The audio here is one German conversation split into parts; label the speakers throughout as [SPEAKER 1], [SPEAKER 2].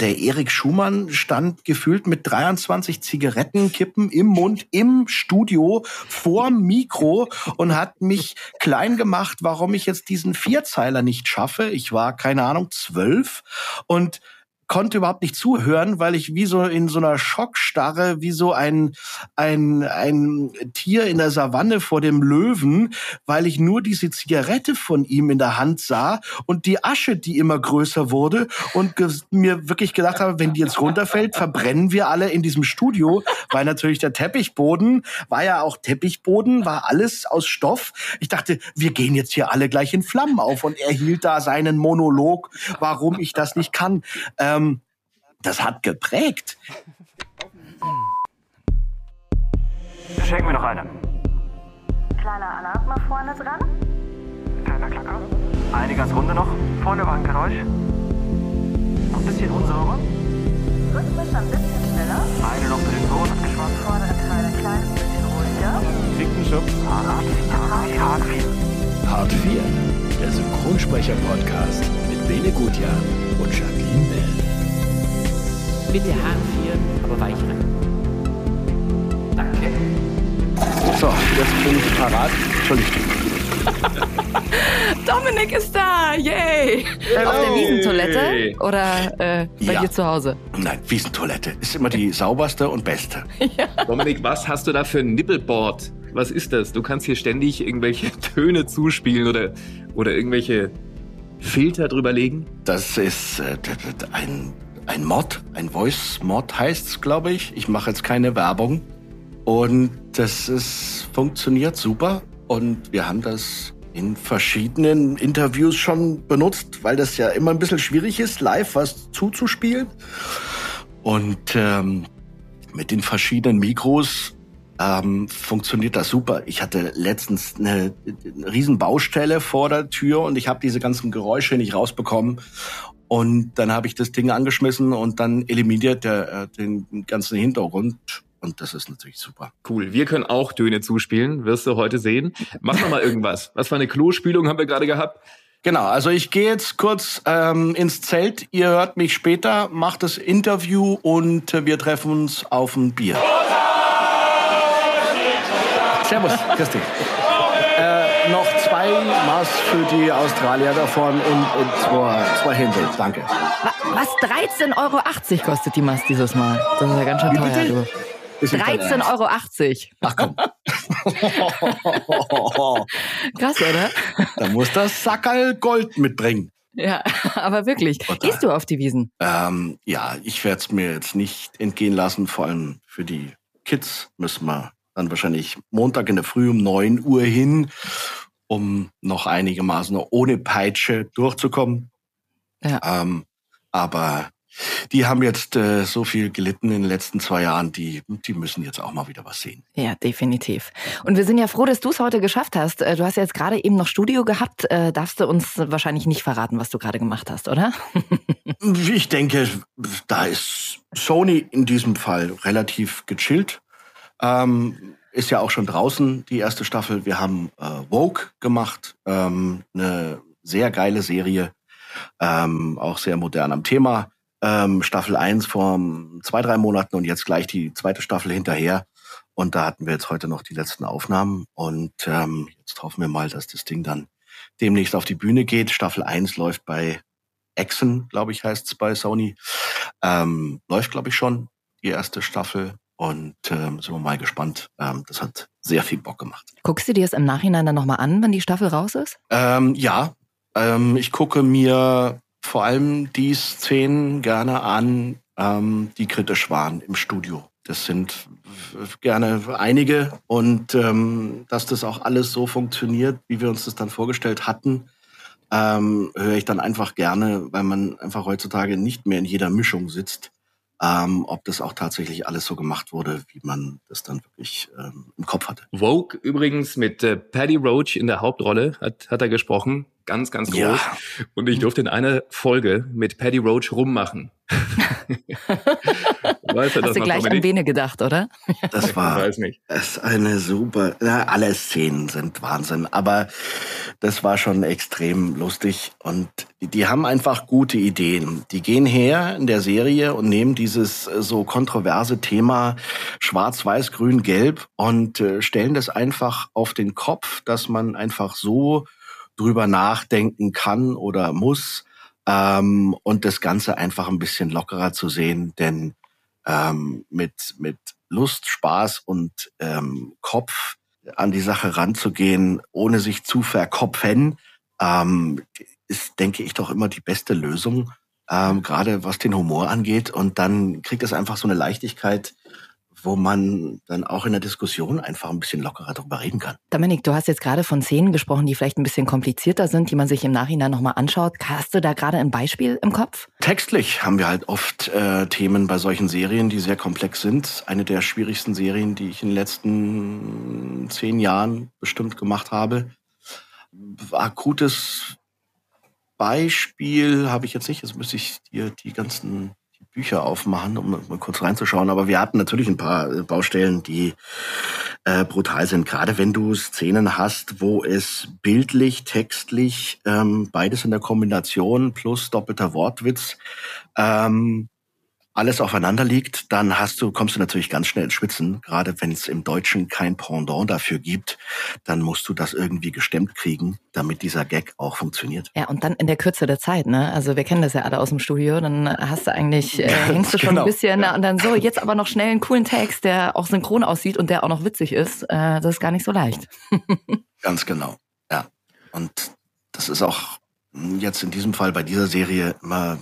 [SPEAKER 1] der Erik Schumann stand gefühlt mit 23 Zigarettenkippen im Mund im Studio vorm Mikro und hat mich klein gemacht, warum ich jetzt diesen Vierzeiler nicht schaffe. Ich war, keine Ahnung, zwölf und konnte überhaupt nicht zuhören, weil ich wie so in so einer Schockstarre, wie so ein, ein, ein Tier in der Savanne vor dem Löwen, weil ich nur diese Zigarette von ihm in der Hand sah und die Asche, die immer größer wurde und mir wirklich gedacht habe, wenn die jetzt runterfällt, verbrennen wir alle in diesem Studio, weil natürlich der Teppichboden war ja auch Teppichboden, war alles aus Stoff. Ich dachte, wir gehen jetzt hier alle gleich in Flammen auf und er hielt da seinen Monolog, warum ich das nicht kann. Ähm, ähm, das hat geprägt.
[SPEAKER 2] Schenken wir noch eine.
[SPEAKER 3] Kleiner Alarm mal vorne dran.
[SPEAKER 2] Kleiner Klacker. Eine ganz runde noch. Vorne war ein Geräusch. Noch ein bisschen unsauber.
[SPEAKER 3] Rhythmisch ein bisschen schneller.
[SPEAKER 2] Eine noch für den Ton abgeschwommen.
[SPEAKER 3] Vordere Teil ein kleines bisschen ruhiger.
[SPEAKER 4] Dicken Schub.
[SPEAKER 2] Hart 4. Hart 4.
[SPEAKER 5] Hart 4. Der Synchronsprecher-Podcast mit Bene Gutjahr und Bell.
[SPEAKER 6] Bitte H4, aber weich rein. Danke.
[SPEAKER 1] So, jetzt bin ich parat. Entschuldigung.
[SPEAKER 6] Dominik ist da, yay!
[SPEAKER 1] Hello.
[SPEAKER 6] Auf der Wiesentoilette oder äh, bei
[SPEAKER 1] Ja.
[SPEAKER 6] dir zu Hause?
[SPEAKER 1] Nein, Wiesentoilette ist immer die sauberste und beste.
[SPEAKER 4] Dominik, was hast du da für ein Nippelboard? Was ist das? Du kannst hier ständig irgendwelche Töne zuspielen oder, oder irgendwelche Filter drüber legen?
[SPEAKER 1] Das ist äh, ein, ein Mod, ein Voice-Mod heißt's, glaube ich. Ich mache jetzt keine Werbung. Und das ist, funktioniert super. Und wir haben das in verschiedenen Interviews schon benutzt, weil das ja immer ein bisschen schwierig ist, live was zuzuspielen. Und ähm, mit den verschiedenen Mikros ähm, funktioniert das super. Ich hatte letztens eine, eine riesen Baustelle vor der Tür und ich habe diese ganzen Geräusche nicht rausbekommen. Und dann habe ich das Ding angeschmissen und dann eliminiert der äh, den ganzen Hintergrund. Und das ist natürlich super.
[SPEAKER 4] Cool. Wir können auch Töne zuspielen, wirst du heute sehen. Mach noch mal irgendwas. Was für eine Klospülung haben wir gerade gehabt?
[SPEAKER 1] Genau, also ich gehe jetzt kurz ähm, ins Zelt. Ihr hört mich später, macht das Interview und äh, wir treffen uns auf ein Bier. Servus, Christi. Noch zwei Maß für die Australier davon und, und zwei, zwei Hände. Danke.
[SPEAKER 6] Wa- Was? 13,80 Euro kostet die Mast dieses Mal? Das ist ja ganz schön teuer, du.
[SPEAKER 1] Ist nicht dein
[SPEAKER 6] 13,80
[SPEAKER 1] Ernst.
[SPEAKER 6] Euro.
[SPEAKER 1] Ach komm.
[SPEAKER 6] Krass, oder?
[SPEAKER 1] da muss das Sackerl Gold mitbringen.
[SPEAKER 6] Ja, aber wirklich.
[SPEAKER 1] Total.
[SPEAKER 6] Gehst du auf die Wiesen?
[SPEAKER 1] Ähm, ja, ich werde es mir jetzt nicht entgehen lassen. Vor allem für die Kids müssen wir dann wahrscheinlich Montag in der Früh um 9 Uhr hin, um noch einigermaßen ohne Peitsche durchzukommen.
[SPEAKER 6] Ja.
[SPEAKER 1] Ähm, aber die haben jetzt äh, so viel gelitten in den letzten zwei Jahren, die, die müssen jetzt auch mal wieder was sehen.
[SPEAKER 6] Ja, definitiv. Und wir sind ja froh, dass du es heute geschafft hast. Äh, Du hast ja jetzt gerade eben noch Studio gehabt. Äh, Darfst du uns wahrscheinlich nicht verraten, was du gerade gemacht hast, oder?
[SPEAKER 1] Ich denke, da ist Sony in diesem Fall relativ gechillt. Ähm, ist ja auch schon draußen die erste Staffel. Wir haben äh, Vogue gemacht, ähm, eine sehr geile Serie, ähm, auch sehr modern am Thema. Ähm, Staffel 1 vor zwei, drei Monaten und jetzt gleich die zweite Staffel hinterher. Und da hatten wir jetzt heute noch die letzten Aufnahmen. Und ähm, jetzt hoffen wir mal, dass das Ding dann demnächst auf die Bühne geht. Staffel 1 läuft bei Exen, glaube ich, heißt's bei Sony. Ähm, läuft, glaube ich, schon die erste Staffel. Und ähm, sind wir mal gespannt. Ähm, das hat sehr viel Bock gemacht.
[SPEAKER 6] Guckst du dir es im Nachhinein dann nochmal an, wenn die Staffel raus ist?
[SPEAKER 1] Ähm, ja, ähm, ich gucke mir vor allem die Szenen gerne an, ähm, die kritisch waren im Studio. Das sind gerne einige und ähm, dass das auch alles so funktioniert, wie wir uns das dann vorgestellt hatten, ähm, höre ich dann einfach gerne, weil man einfach heutzutage nicht mehr in jeder Mischung sitzt, ähm, ob das auch tatsächlich alles so gemacht wurde, wie man das dann wirklich ähm, im Kopf hatte.
[SPEAKER 4] Vogue übrigens mit äh, Paddy Roach in der Hauptrolle hat, hat er gesprochen. Ganz, ganz groß.
[SPEAKER 1] Ja.
[SPEAKER 4] Und ich durfte in einer Folge mit Paddy Roach rummachen. weißt
[SPEAKER 6] Hast du gleich an Bene gedacht, oder?
[SPEAKER 1] Das
[SPEAKER 4] Ich
[SPEAKER 1] war
[SPEAKER 4] weiß nicht.
[SPEAKER 1] es ist eine super. Ja, alle Szenen sind Wahnsinn, aber das war schon extrem lustig und die, die haben einfach gute Ideen. Die gehen her in der Serie und nehmen dieses äh, so kontroverse Thema Schwarz, Weiß, Grün, Gelb und äh, stellen das einfach auf den Kopf, dass man einfach so drüber nachdenken kann oder muss ähm, und das Ganze einfach ein bisschen lockerer zu sehen, denn ähm, mit, mit Lust, Spaß und ähm, Kopf an die Sache ranzugehen, ohne sich zu verkopfen, ähm, ist, denke ich, doch immer die beste Lösung, ähm, gerade was den Humor angeht. Und dann kriegt es einfach so eine Leichtigkeit, wo man dann auch in der Diskussion einfach ein bisschen lockerer drüber reden kann.
[SPEAKER 6] Dominik, du hast jetzt gerade von Szenen gesprochen, die vielleicht ein bisschen komplizierter sind, die man sich im Nachhinein nochmal anschaut. Hast du da gerade ein Beispiel im Kopf?
[SPEAKER 1] Textlich haben wir halt oft äh, Themen bei solchen Serien, die sehr komplex sind. Eine der schwierigsten Serien, die ich in den letzten zehn Jahren bestimmt gemacht habe. Akutes Beispiel habe ich jetzt nicht. Jetzt müsste ich dir die ganzen Bücher aufmachen, um mal kurz reinzuschauen. Aber wir hatten natürlich ein paar äh, Baustellen, die äh, brutal sind. Gerade wenn du Szenen hast, wo es bildlich, textlich, ähm, beides in der Kombination plus doppelter Wortwitz, ähm, alles aufeinander liegt, dann hast du, kommst du natürlich ganz schnell ins Schwitzen. Gerade wenn es im Deutschen kein Pendant dafür gibt, dann musst du das irgendwie gestemmt kriegen, damit dieser Gag auch funktioniert.
[SPEAKER 6] Ja, und dann in der Kürze der Zeit, ne? Also wir kennen das ja alle aus dem Studio, dann hast du eigentlich, äh, hängst du schon
[SPEAKER 1] Genau,
[SPEAKER 6] ein bisschen
[SPEAKER 1] ja.
[SPEAKER 6] und dann so, jetzt aber noch schnell einen coolen Text, der auch synchron aussieht und der auch noch witzig ist. Äh, das ist gar nicht so leicht.
[SPEAKER 1] Ganz genau, ja. Und das ist auch jetzt in diesem Fall bei dieser Serie immer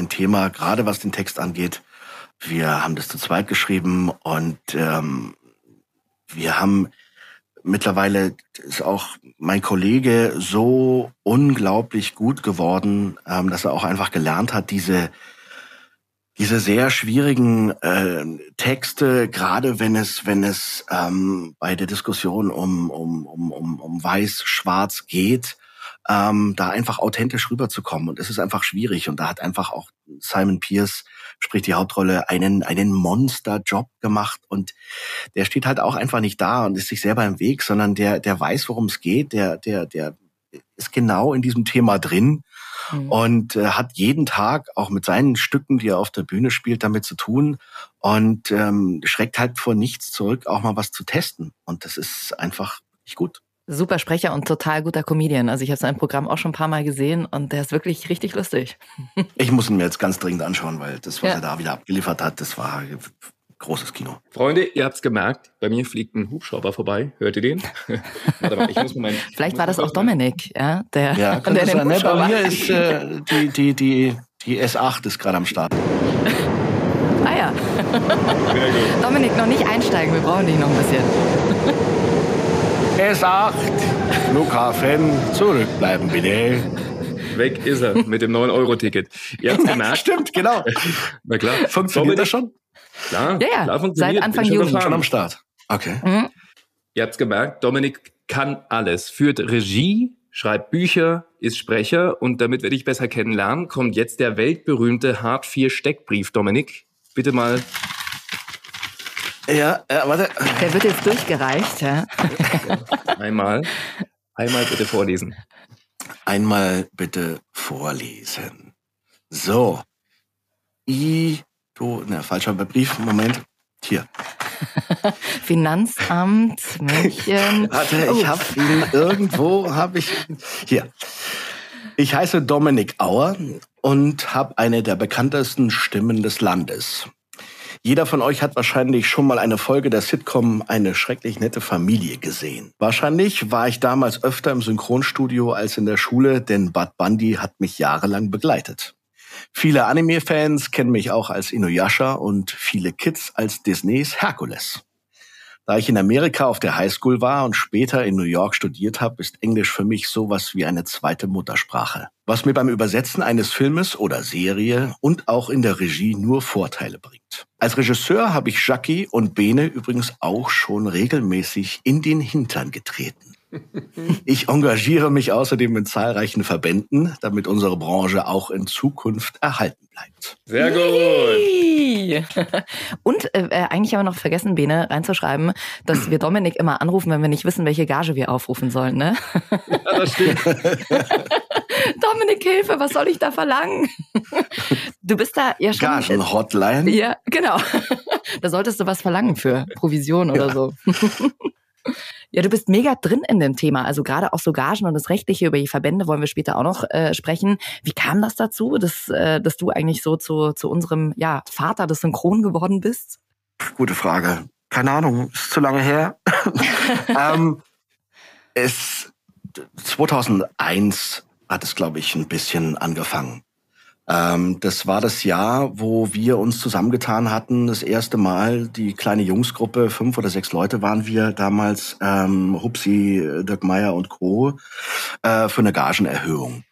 [SPEAKER 1] ein Thema, gerade was den Text angeht. Wir haben das zu zweit geschrieben und ähm, wir haben mittlerweile ist auch mein Kollege so unglaublich gut geworden, ähm, dass er auch einfach gelernt hat, diese diese sehr schwierigen äh, Texte, gerade wenn es, wenn es ähm, bei der Diskussion um, um, um, um, um Weiß-Schwarz geht, ähm, da einfach authentisch rüberzukommen. Und es ist einfach schwierig. Und da hat einfach auch Simon Pierce, spricht die Hauptrolle, einen, einen Monster-Job gemacht. Und der steht halt auch einfach nicht da und ist sich selber im Weg, sondern der, der weiß, worum es geht, der, der, der ist genau in diesem Thema drin
[SPEAKER 6] Mhm.
[SPEAKER 1] und äh, hat jeden Tag auch mit seinen Stücken, die er auf der Bühne spielt, damit zu tun und ähm, schreckt halt vor nichts zurück, auch mal was zu testen. Und das ist einfach nicht gut.
[SPEAKER 6] Super Sprecher und total guter Comedian. Also ich habe sein Programm auch schon ein paar Mal gesehen und der ist wirklich richtig lustig.
[SPEAKER 1] Ich muss ihn mir jetzt ganz dringend anschauen, weil das, was
[SPEAKER 6] Ja.
[SPEAKER 1] er da wieder abgeliefert hat, das war großes Kino.
[SPEAKER 4] Freunde, ihr habt's gemerkt, bei mir fliegt ein Hubschrauber vorbei. Hört ihr den? Warte mal, ich muss mir mein,
[SPEAKER 6] Vielleicht
[SPEAKER 4] muss
[SPEAKER 6] war das auch Dominik, ja, der,
[SPEAKER 1] Ja,
[SPEAKER 6] der den
[SPEAKER 1] sein. Ne?
[SPEAKER 6] Hubschrauber-
[SPEAKER 1] Bei mir ist äh, die, die, die, die S8 ist gerade am Start.
[SPEAKER 6] Ah ja. Dominik, noch nicht einsteigen, wir brauchen dich noch ein bisschen.
[SPEAKER 1] S8, Flughafen, zurückbleiben bitte.
[SPEAKER 4] Weg ist er mit dem 9-Euro-Ticket. Ihr habt's gemerkt?
[SPEAKER 1] Stimmt, genau.
[SPEAKER 4] Na klar.
[SPEAKER 1] Funktioniert das schon?
[SPEAKER 4] Klar,
[SPEAKER 6] Ja, ja,
[SPEAKER 4] klar funktioniert.
[SPEAKER 6] seit Anfang
[SPEAKER 4] Bin schon
[SPEAKER 6] Juni.
[SPEAKER 4] gefahren.
[SPEAKER 1] Schon am Start. Okay.
[SPEAKER 6] Mhm.
[SPEAKER 4] Ihr habt's gemerkt, Dominik kann alles. Führt Regie, schreibt Bücher, ist Sprecher und damit wir dich besser kennenlernen, kommt jetzt der weltberühmte Hart 4 Steckbrief. Dominik, bitte mal.
[SPEAKER 1] Ja, äh, warte.
[SPEAKER 6] Der wird jetzt durchgereicht, ja.
[SPEAKER 4] Einmal, einmal bitte vorlesen.
[SPEAKER 1] Einmal bitte vorlesen. So. I, du, ne, falscher Brief, Moment. Hier.
[SPEAKER 6] Finanzamt, München.
[SPEAKER 1] Warte,
[SPEAKER 6] Oh.
[SPEAKER 1] ich habe ihn irgendwo, habe ich hier. Ich heiße Dominik Auer und habe eine der bekanntesten Stimmen des Landes. Jeder von euch hat wahrscheinlich schon mal eine Folge der Sitcom Eine schrecklich nette Familie gesehen. Wahrscheinlich war ich damals öfter im Synchronstudio als in der Schule, denn Bud Bundy hat mich jahrelang begleitet. Viele Anime-Fans kennen mich auch als Inuyasha und viele Kids als Disneys Herkules. Da ich in Amerika auf der Highschool war und später in New York studiert habe, ist Englisch für mich sowas wie eine zweite Muttersprache. Was mir beim Übersetzen eines Filmes oder Serie und auch in der Regie nur Vorteile bringt. Als Regisseur habe ich Jackie und Bene übrigens auch schon regelmäßig in den Hintern getreten. Ich engagiere mich außerdem in zahlreichen Verbänden, damit unsere Branche auch in Zukunft erhalten bleibt.
[SPEAKER 4] Sehr gut.
[SPEAKER 6] Und äh, äh, eigentlich haben wir noch vergessen, Bene, reinzuschreiben, dass wir Dominik immer anrufen, wenn wir nicht wissen, welche Gage wir aufrufen sollen. Ne?
[SPEAKER 4] Ja, das stimmt.
[SPEAKER 6] Dominik, Hilfe, was soll ich da verlangen? Du bist da ja schon.
[SPEAKER 1] Gagen-Hotline.
[SPEAKER 6] Ja, genau. Da solltest du was verlangen für Provision oder
[SPEAKER 1] Ja.
[SPEAKER 6] so. Ja, du bist mega drin in dem Thema. Also gerade auch so Gagen und das Rechtliche über die Verbände wollen wir später auch noch äh, sprechen. Wie kam das dazu, dass, äh, dass du eigentlich so zu, zu unserem ja, Vater des Synchron geworden bist?
[SPEAKER 1] Gute Frage. Keine Ahnung, ist zu lange her. ähm, es 2001 hat es, glaube ich, ein bisschen angefangen. Ähm, das war das Jahr, wo wir uns zusammengetan hatten. Das erste Mal die kleine Jungsgruppe, fünf oder sechs Leute waren wir damals, ähm, Hupsi, Dirk Meyer und Co. Äh, für eine Gagenerhöhung.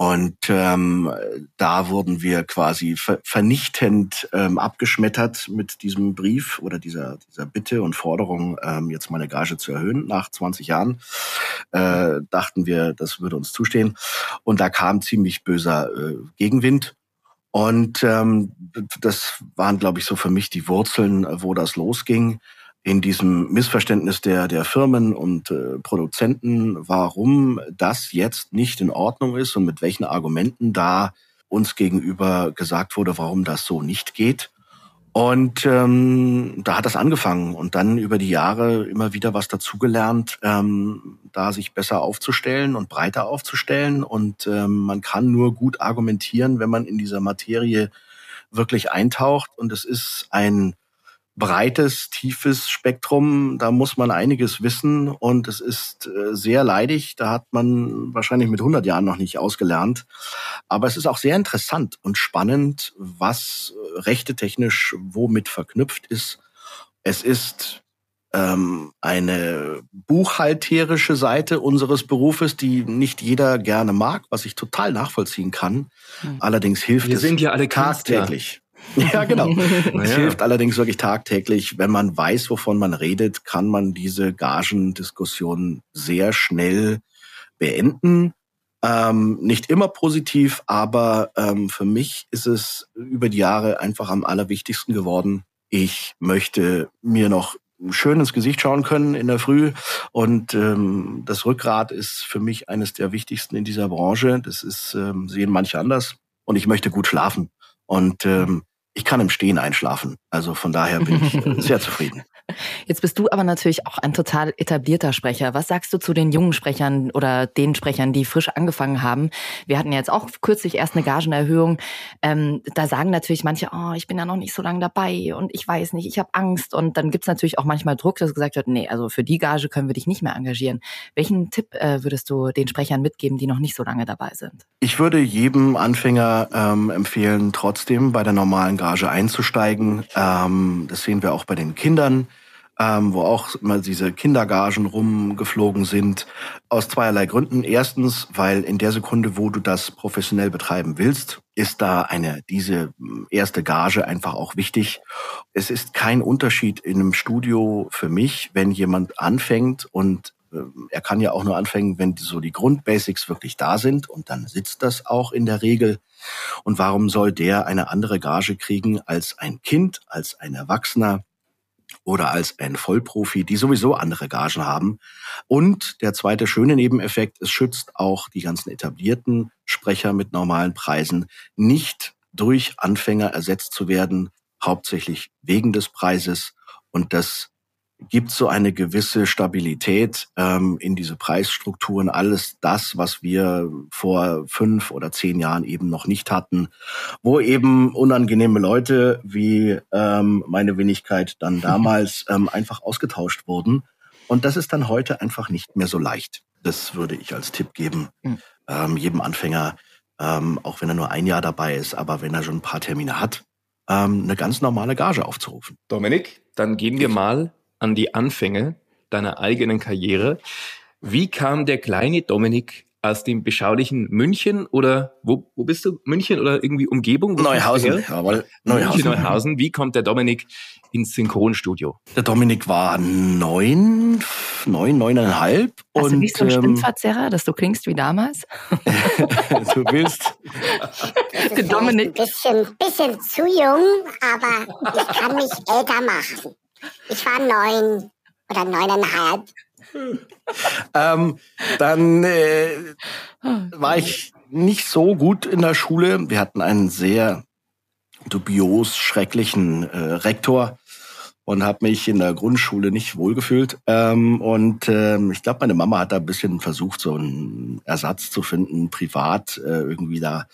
[SPEAKER 1] Und ähm, da wurden wir quasi ver vernichtend ähm, abgeschmettert mit diesem Brief oder dieser, dieser Bitte und Forderung, ähm, jetzt meine Gage zu erhöhen nach 20 Jahren. Äh, dachten wir, das würde uns zustehen. Und da kam ziemlich böser äh, Gegenwind. Und ähm, das waren, glaube ich, so für mich die Wurzeln, wo das losging in diesem Missverständnis der, der Firmen und äh, Produzenten, warum das jetzt nicht in Ordnung ist und mit welchen Argumenten da uns gegenüber gesagt wurde, warum das so nicht geht. Und ähm, da hat das angefangen und dann über die Jahre immer wieder was dazugelernt, ähm, da sich besser aufzustellen und breiter aufzustellen. Und ähm, man kann nur gut argumentieren, wenn man in dieser Materie wirklich eintaucht. Und es ist ein breites, tiefes Spektrum. Da muss man einiges wissen und es ist äh, sehr leidig. Da hat man wahrscheinlich mit 100 Jahren noch nicht ausgelernt. Aber es ist auch sehr interessant und spannend, was äh, rechte technisch womit verknüpft ist. Es ist ähm, eine buchhalterische Seite unseres Berufes, die nicht jeder gerne mag, was ich total nachvollziehen kann. Allerdings hilft
[SPEAKER 4] Wir
[SPEAKER 1] es
[SPEAKER 4] sind ja alle
[SPEAKER 1] tagtäglich. Ja, genau. Es
[SPEAKER 4] Naja.
[SPEAKER 1] hilft allerdings wirklich tagtäglich. Wenn man weiß, wovon man redet, kann man diese Gagendiskussion sehr schnell beenden. Ähm, nicht immer positiv, aber ähm, für mich ist es über die Jahre einfach am allerwichtigsten geworden. Ich möchte mir noch schön ins Gesicht schauen können in der Früh. Und ähm, das Rückgrat ist für mich eines der wichtigsten in dieser Branche. Das ist, ähm, sehen manche anders. Und ich möchte gut schlafen. Und ähm, ich kann im Stehen einschlafen. Also von daher bin ich äh, sehr zufrieden.
[SPEAKER 6] Jetzt bist du aber natürlich auch ein total etablierter Sprecher. Was sagst du zu den jungen Sprechern oder den Sprechern, die frisch angefangen haben? Wir hatten ja jetzt auch kürzlich erst eine Gagenerhöhung. Ähm, da sagen natürlich manche, oh, ich bin ja noch nicht so lange dabei und ich weiß nicht, ich habe Angst. Und dann gibt's natürlich auch manchmal Druck, dass gesagt wird, nee, also für die Gage können wir dich nicht mehr engagieren. Welchen Tipp äh, würdest du den Sprechern mitgeben, die noch nicht so lange dabei sind?
[SPEAKER 1] Ich würde jedem Anfänger ähm, empfehlen, trotzdem bei der normalen Gage einzusteigen. Ähm, das sehen wir auch bei den Kindern, ähm, wo auch immer diese Kindergagen rumgeflogen sind. Aus zweierlei Gründen. Erstens, weil in der Sekunde, wo du das professionell betreiben willst, ist da eine, diese mm, erste Gage einfach auch wichtig. Es ist kein Unterschied in einem Studio für mich, wenn jemand anfängt und er kann ja auch nur anfangen, wenn so die Grundbasics wirklich da sind und dann sitzt das auch in der Regel. Und warum soll der eine andere Gage kriegen als ein Kind, als ein Erwachsener oder als ein Vollprofi, die sowieso andere Gagen haben? Und der zweite schöne Nebeneffekt, es schützt auch die ganzen etablierten Sprecher mit normalen Preisen nicht durch Anfänger ersetzt zu werden, hauptsächlich wegen des Preises. Und das gibt so eine gewisse Stabilität ähm, in diese Preisstrukturen. Alles das, was wir vor fünf oder zehn Jahren eben noch nicht hatten, wo eben unangenehme Leute wie ähm, meine Wenigkeit dann damals ähm, einfach ausgetauscht wurden. Und das ist dann heute einfach nicht mehr so leicht. Das würde ich als Tipp geben,
[SPEAKER 6] Mhm.
[SPEAKER 1] ähm, jedem Anfänger, ähm, auch wenn er nur ein Jahr dabei ist, aber wenn er schon ein paar Termine hat, ähm, eine ganz normale Gage aufzurufen.
[SPEAKER 4] Dominik, dann gehen wir mal an die Anfänge deiner eigenen Karriere. Wie kam der kleine Dominik aus dem beschaulichen München oder wo, wo bist du? München oder irgendwie Umgebung?
[SPEAKER 1] Neuhausen, jawohl.
[SPEAKER 4] München,
[SPEAKER 1] Neuhausen.
[SPEAKER 4] Neuhausen. Wie kommt der Dominik ins Synchronstudio?
[SPEAKER 1] Der Dominik war neun, neun, neuneinhalb.
[SPEAKER 6] Hast
[SPEAKER 1] und
[SPEAKER 6] du nicht so einen
[SPEAKER 1] ähm,
[SPEAKER 6] Stimmverzerrer, dass du klingst wie damals?
[SPEAKER 1] du willst.
[SPEAKER 6] Der Dominik.
[SPEAKER 7] ein bisschen, bisschen zu jung, aber ich kann mich älter machen. Ich war neun oder neuneinhalb.
[SPEAKER 1] Ähm, dann äh, war ich nicht so gut in der Schule. Wir hatten einen sehr dubios schrecklichen äh, Rektor und habe mich in der Grundschule nicht wohlgefühlt. Ähm, und ähm, ich glaube, meine Mama hat da ein bisschen versucht, so einen Ersatz zu finden, privat äh, irgendwie da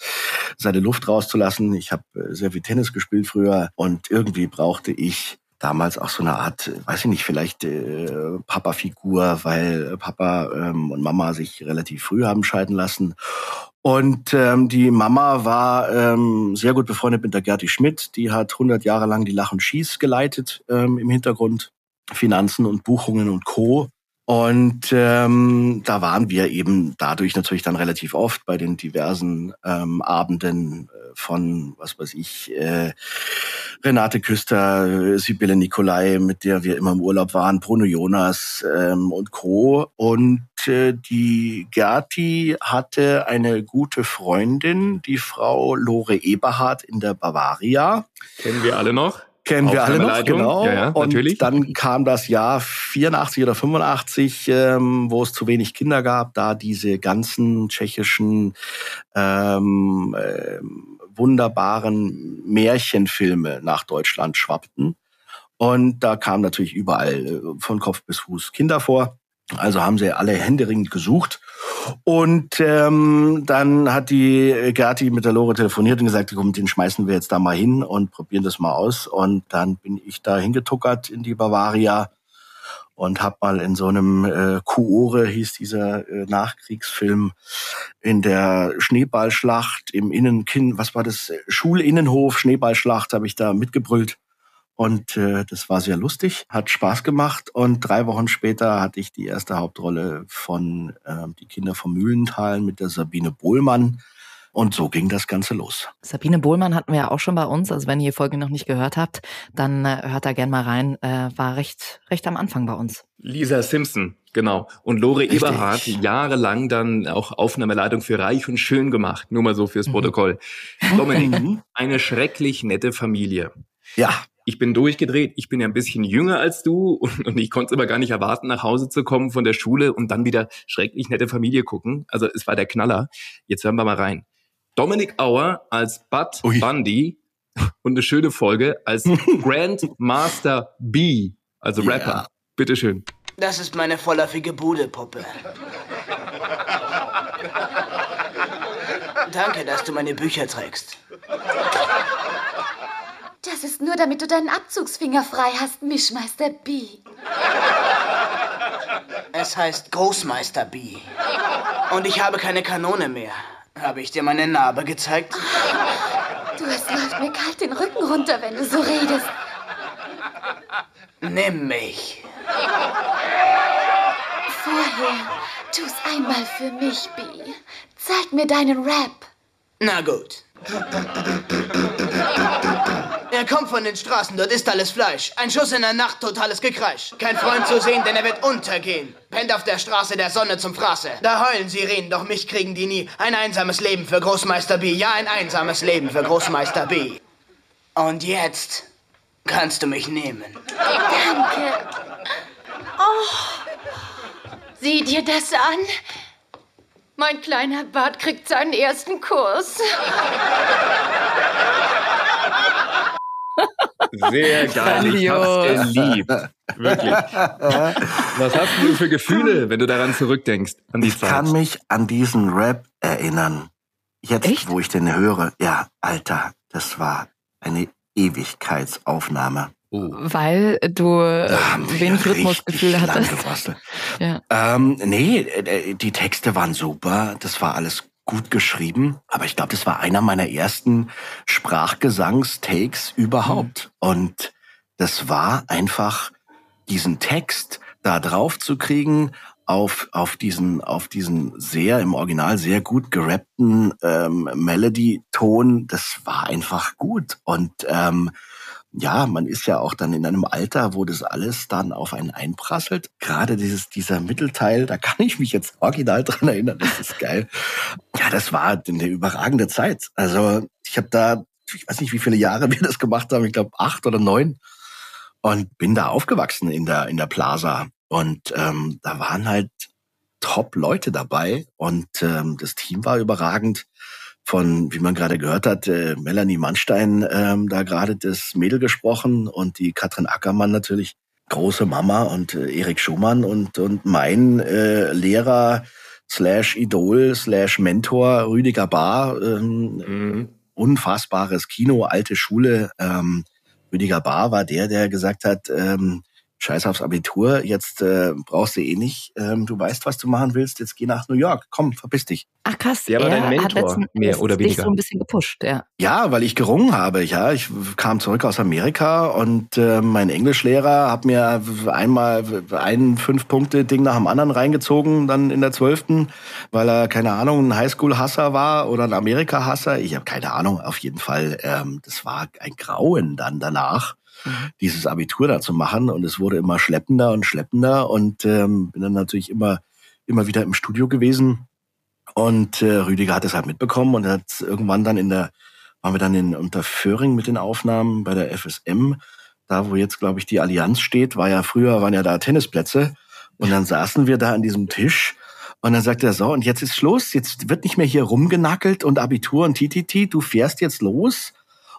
[SPEAKER 1] seine Luft rauszulassen. Ich habe äh, sehr viel Tennis gespielt früher und irgendwie brauchte ich damals auch so eine Art, weiß ich nicht, vielleicht äh, Papa-Figur, weil Papa ähm, und Mama sich relativ früh haben scheiden lassen. Und ähm, die Mama war ähm, sehr gut befreundet mit der Gerti Schmidt. Die hat 100 Jahre lang die Lach und Schieß geleitet ähm, im Hintergrund. Finanzen und Buchungen und Co. Und ähm, da waren wir eben dadurch natürlich dann relativ oft bei den diversen ähm, Abenden äh, von, was weiß ich, äh, Renate Küster, Sibylle Nikolai, mit der wir immer im Urlaub waren, Bruno Jonas ähm, und Co. Und äh, die Gerti hatte eine gute Freundin, die Frau Lore Eberhardt in der Bavaria.
[SPEAKER 4] Kennen wir alle noch?
[SPEAKER 1] Kennen wir alle noch, genau.
[SPEAKER 4] Ja, ja,
[SPEAKER 1] und
[SPEAKER 4] natürlich.
[SPEAKER 1] dann kam das Jahr 84 oder 85, ähm, wo es zu wenig Kinder gab, da diese ganzen tschechischen ähm, ähm, wunderbaren Märchenfilme nach Deutschland schwappten. Und da kamen natürlich überall äh, von Kopf bis Fuß Kinder vor. Also haben sie alle händeringend gesucht. Und ähm, dann hat die Gerti mit der Lore telefoniert und gesagt, komm, den schmeißen wir jetzt da mal hin und probieren das mal aus. Und dann bin ich da hingetuckert in die Bavaria und hab mal in so einem äh, Kuore, hieß dieser äh, Nachkriegsfilm, in der Schneeballschlacht im Innenkin, was war das, Schulinnenhof, Schneeballschlacht, habe ich da mitgebrüllt. Und äh, das war sehr lustig, hat Spaß gemacht. Und drei Wochen später hatte ich die erste Hauptrolle von äh, Die Kinder vom Mühlental mit der Sabine Bohlmann. Und so ging das Ganze los.
[SPEAKER 6] Sabine Bohlmann hatten wir ja auch schon bei uns. Also wenn ihr die Folge noch nicht gehört habt, dann äh, hört da gern mal rein. Äh, war recht, recht am Anfang bei uns.
[SPEAKER 4] Lisa Simpson, genau. Und Lore
[SPEAKER 1] Richtig.
[SPEAKER 4] Eberhardt, jahrelang dann auch Aufnahmeleitung für Reich und Schön gemacht. Nur mal so fürs Protokoll. Dominik, eine schrecklich nette Familie.
[SPEAKER 1] Ja,
[SPEAKER 4] Ich bin durchgedreht, ich bin ja ein bisschen jünger als du und, und ich konnte es aber gar nicht erwarten, nach Hause zu kommen von der Schule und dann wieder schrecklich nette Familie gucken. Also es war der Knaller. Jetzt hören wir mal rein. Dominik Auer als Bud
[SPEAKER 1] Ui.
[SPEAKER 4] Bundy und eine schöne Folge als Grandmaster B, also
[SPEAKER 1] Ja.
[SPEAKER 4] Rapper. Bitteschön.
[SPEAKER 8] Das ist meine vorläufige Budepuppe. Danke, dass du meine Bücher trägst.
[SPEAKER 9] Das ist nur, damit du deinen Abzugsfinger frei hast, Mischmeister B.
[SPEAKER 8] Es heißt Großmeister B. Und ich habe keine Kanone mehr. Habe ich dir meine Narbe gezeigt?
[SPEAKER 9] Du, es läuft mir kalt den Rücken runter, wenn du so redest.
[SPEAKER 8] Nimm mich.
[SPEAKER 9] Vorher, tu's einmal für mich, B. Zeig mir deinen Rap.
[SPEAKER 8] Na gut. Er kommt von den Straßen, dort ist alles Fleisch. Ein Schuss in der Nacht, totales Gekreisch. Kein Freund zu sehen, denn er wird untergehen. Pennt auf der Straße der Sonne zum Fraße. Da heulen Sirenen, doch mich kriegen die nie. Ein einsames Leben für Großmeister B. Ja, ein einsames Leben für Großmeister B. Und jetzt kannst du mich nehmen.
[SPEAKER 9] Danke. Oh, sieh dir das an. Mein kleiner Bart kriegt seinen ersten Kurs.
[SPEAKER 4] Sehr geil. Ich hab's geliebt. Wirklich. Was hast du für Gefühle, wenn du daran zurückdenkst, an die
[SPEAKER 1] ich
[SPEAKER 4] Zeit?
[SPEAKER 1] kann mich an diesen Rap erinnern. Jetzt,
[SPEAKER 6] Echt?
[SPEAKER 1] wo ich den höre. Ja, Alter, das war eine Ewigkeitsaufnahme.
[SPEAKER 4] oh.
[SPEAKER 6] Weil du äh, wenig Rhythmusgefühl hattest. Ja.
[SPEAKER 1] Ähm, nee, äh, die Texte waren super, das war alles gut geschrieben, aber ich glaube, das war einer meiner ersten Sprachgesangstakes überhaupt. Und das war einfach, diesen Text da drauf zu kriegen auf, auf diesen, auf diesen sehr, im Original sehr gut gerappten ähm, Melody-Ton. Das war einfach gut. Und ähm, ja, man ist ja auch dann in einem Alter, wo das alles dann auf einen einprasselt. Gerade dieses, dieser Mittelteil, da kann ich mich jetzt original dran erinnern. Das ist geil. Ja, das war eine überragende Zeit. Also ich habe da, ich weiß nicht, wie viele Jahre wir das gemacht haben. Ich glaube acht oder neun. Und bin da aufgewachsen in der in der Plaza. Und ähm, da waren halt Top-Leute dabei. Und ähm, das Team war überragend von, wie man gerade gehört hat, äh, Melanie Mannstein ähm, da gerade das Mädel gesprochen und die Katrin Ackermann natürlich, große Mama und äh, Erik Schumann und, und mein äh, Lehrer slash Idol slash Mentor Rüdiger Bar. Ähm, mhm. Unfassbares Kino, alte Schule. Ähm, Rüdiger Bar war der, der gesagt hat, ähm, Scheiß aufs Abitur, jetzt äh, brauchst du eh nicht. Ähm, du weißt, was du machen willst, jetzt geh nach New York. Komm, verpiss dich.
[SPEAKER 6] Ach krass,
[SPEAKER 4] der war dein Mentor, mehr oder weniger.
[SPEAKER 6] so ein bisschen gepusht, ja.
[SPEAKER 1] Ja, weil ich gerungen habe. Ja, ich kam zurück aus Amerika und äh, mein Englischlehrer hat mir einmal ein Fünf-Punkte-Ding nach dem anderen reingezogen, dann in der Zwölften, weil er, keine Ahnung, ein Highschool-Hasser war oder ein Amerika-Hasser. Ich habe keine Ahnung, auf jeden Fall. Ähm, das war ein Grauen dann danach. Dieses Abitur da zu machen. Und es wurde immer schleppender und schleppender und ähm, bin dann natürlich immer, immer wieder im Studio gewesen. Und äh, Rüdiger hat es halt mitbekommen und hat irgendwann dann in der, waren wir dann in Unterföhring mit den Aufnahmen bei der FSM. Da, wo jetzt, glaube ich, die Allianz steht, war ja früher, waren ja da Tennisplätze. Und dann saßen wir da an diesem Tisch und dann sagt er so, und jetzt ist Schluss, jetzt wird nicht mehr hier rumgenackelt und Abitur und TTT, du fährst jetzt los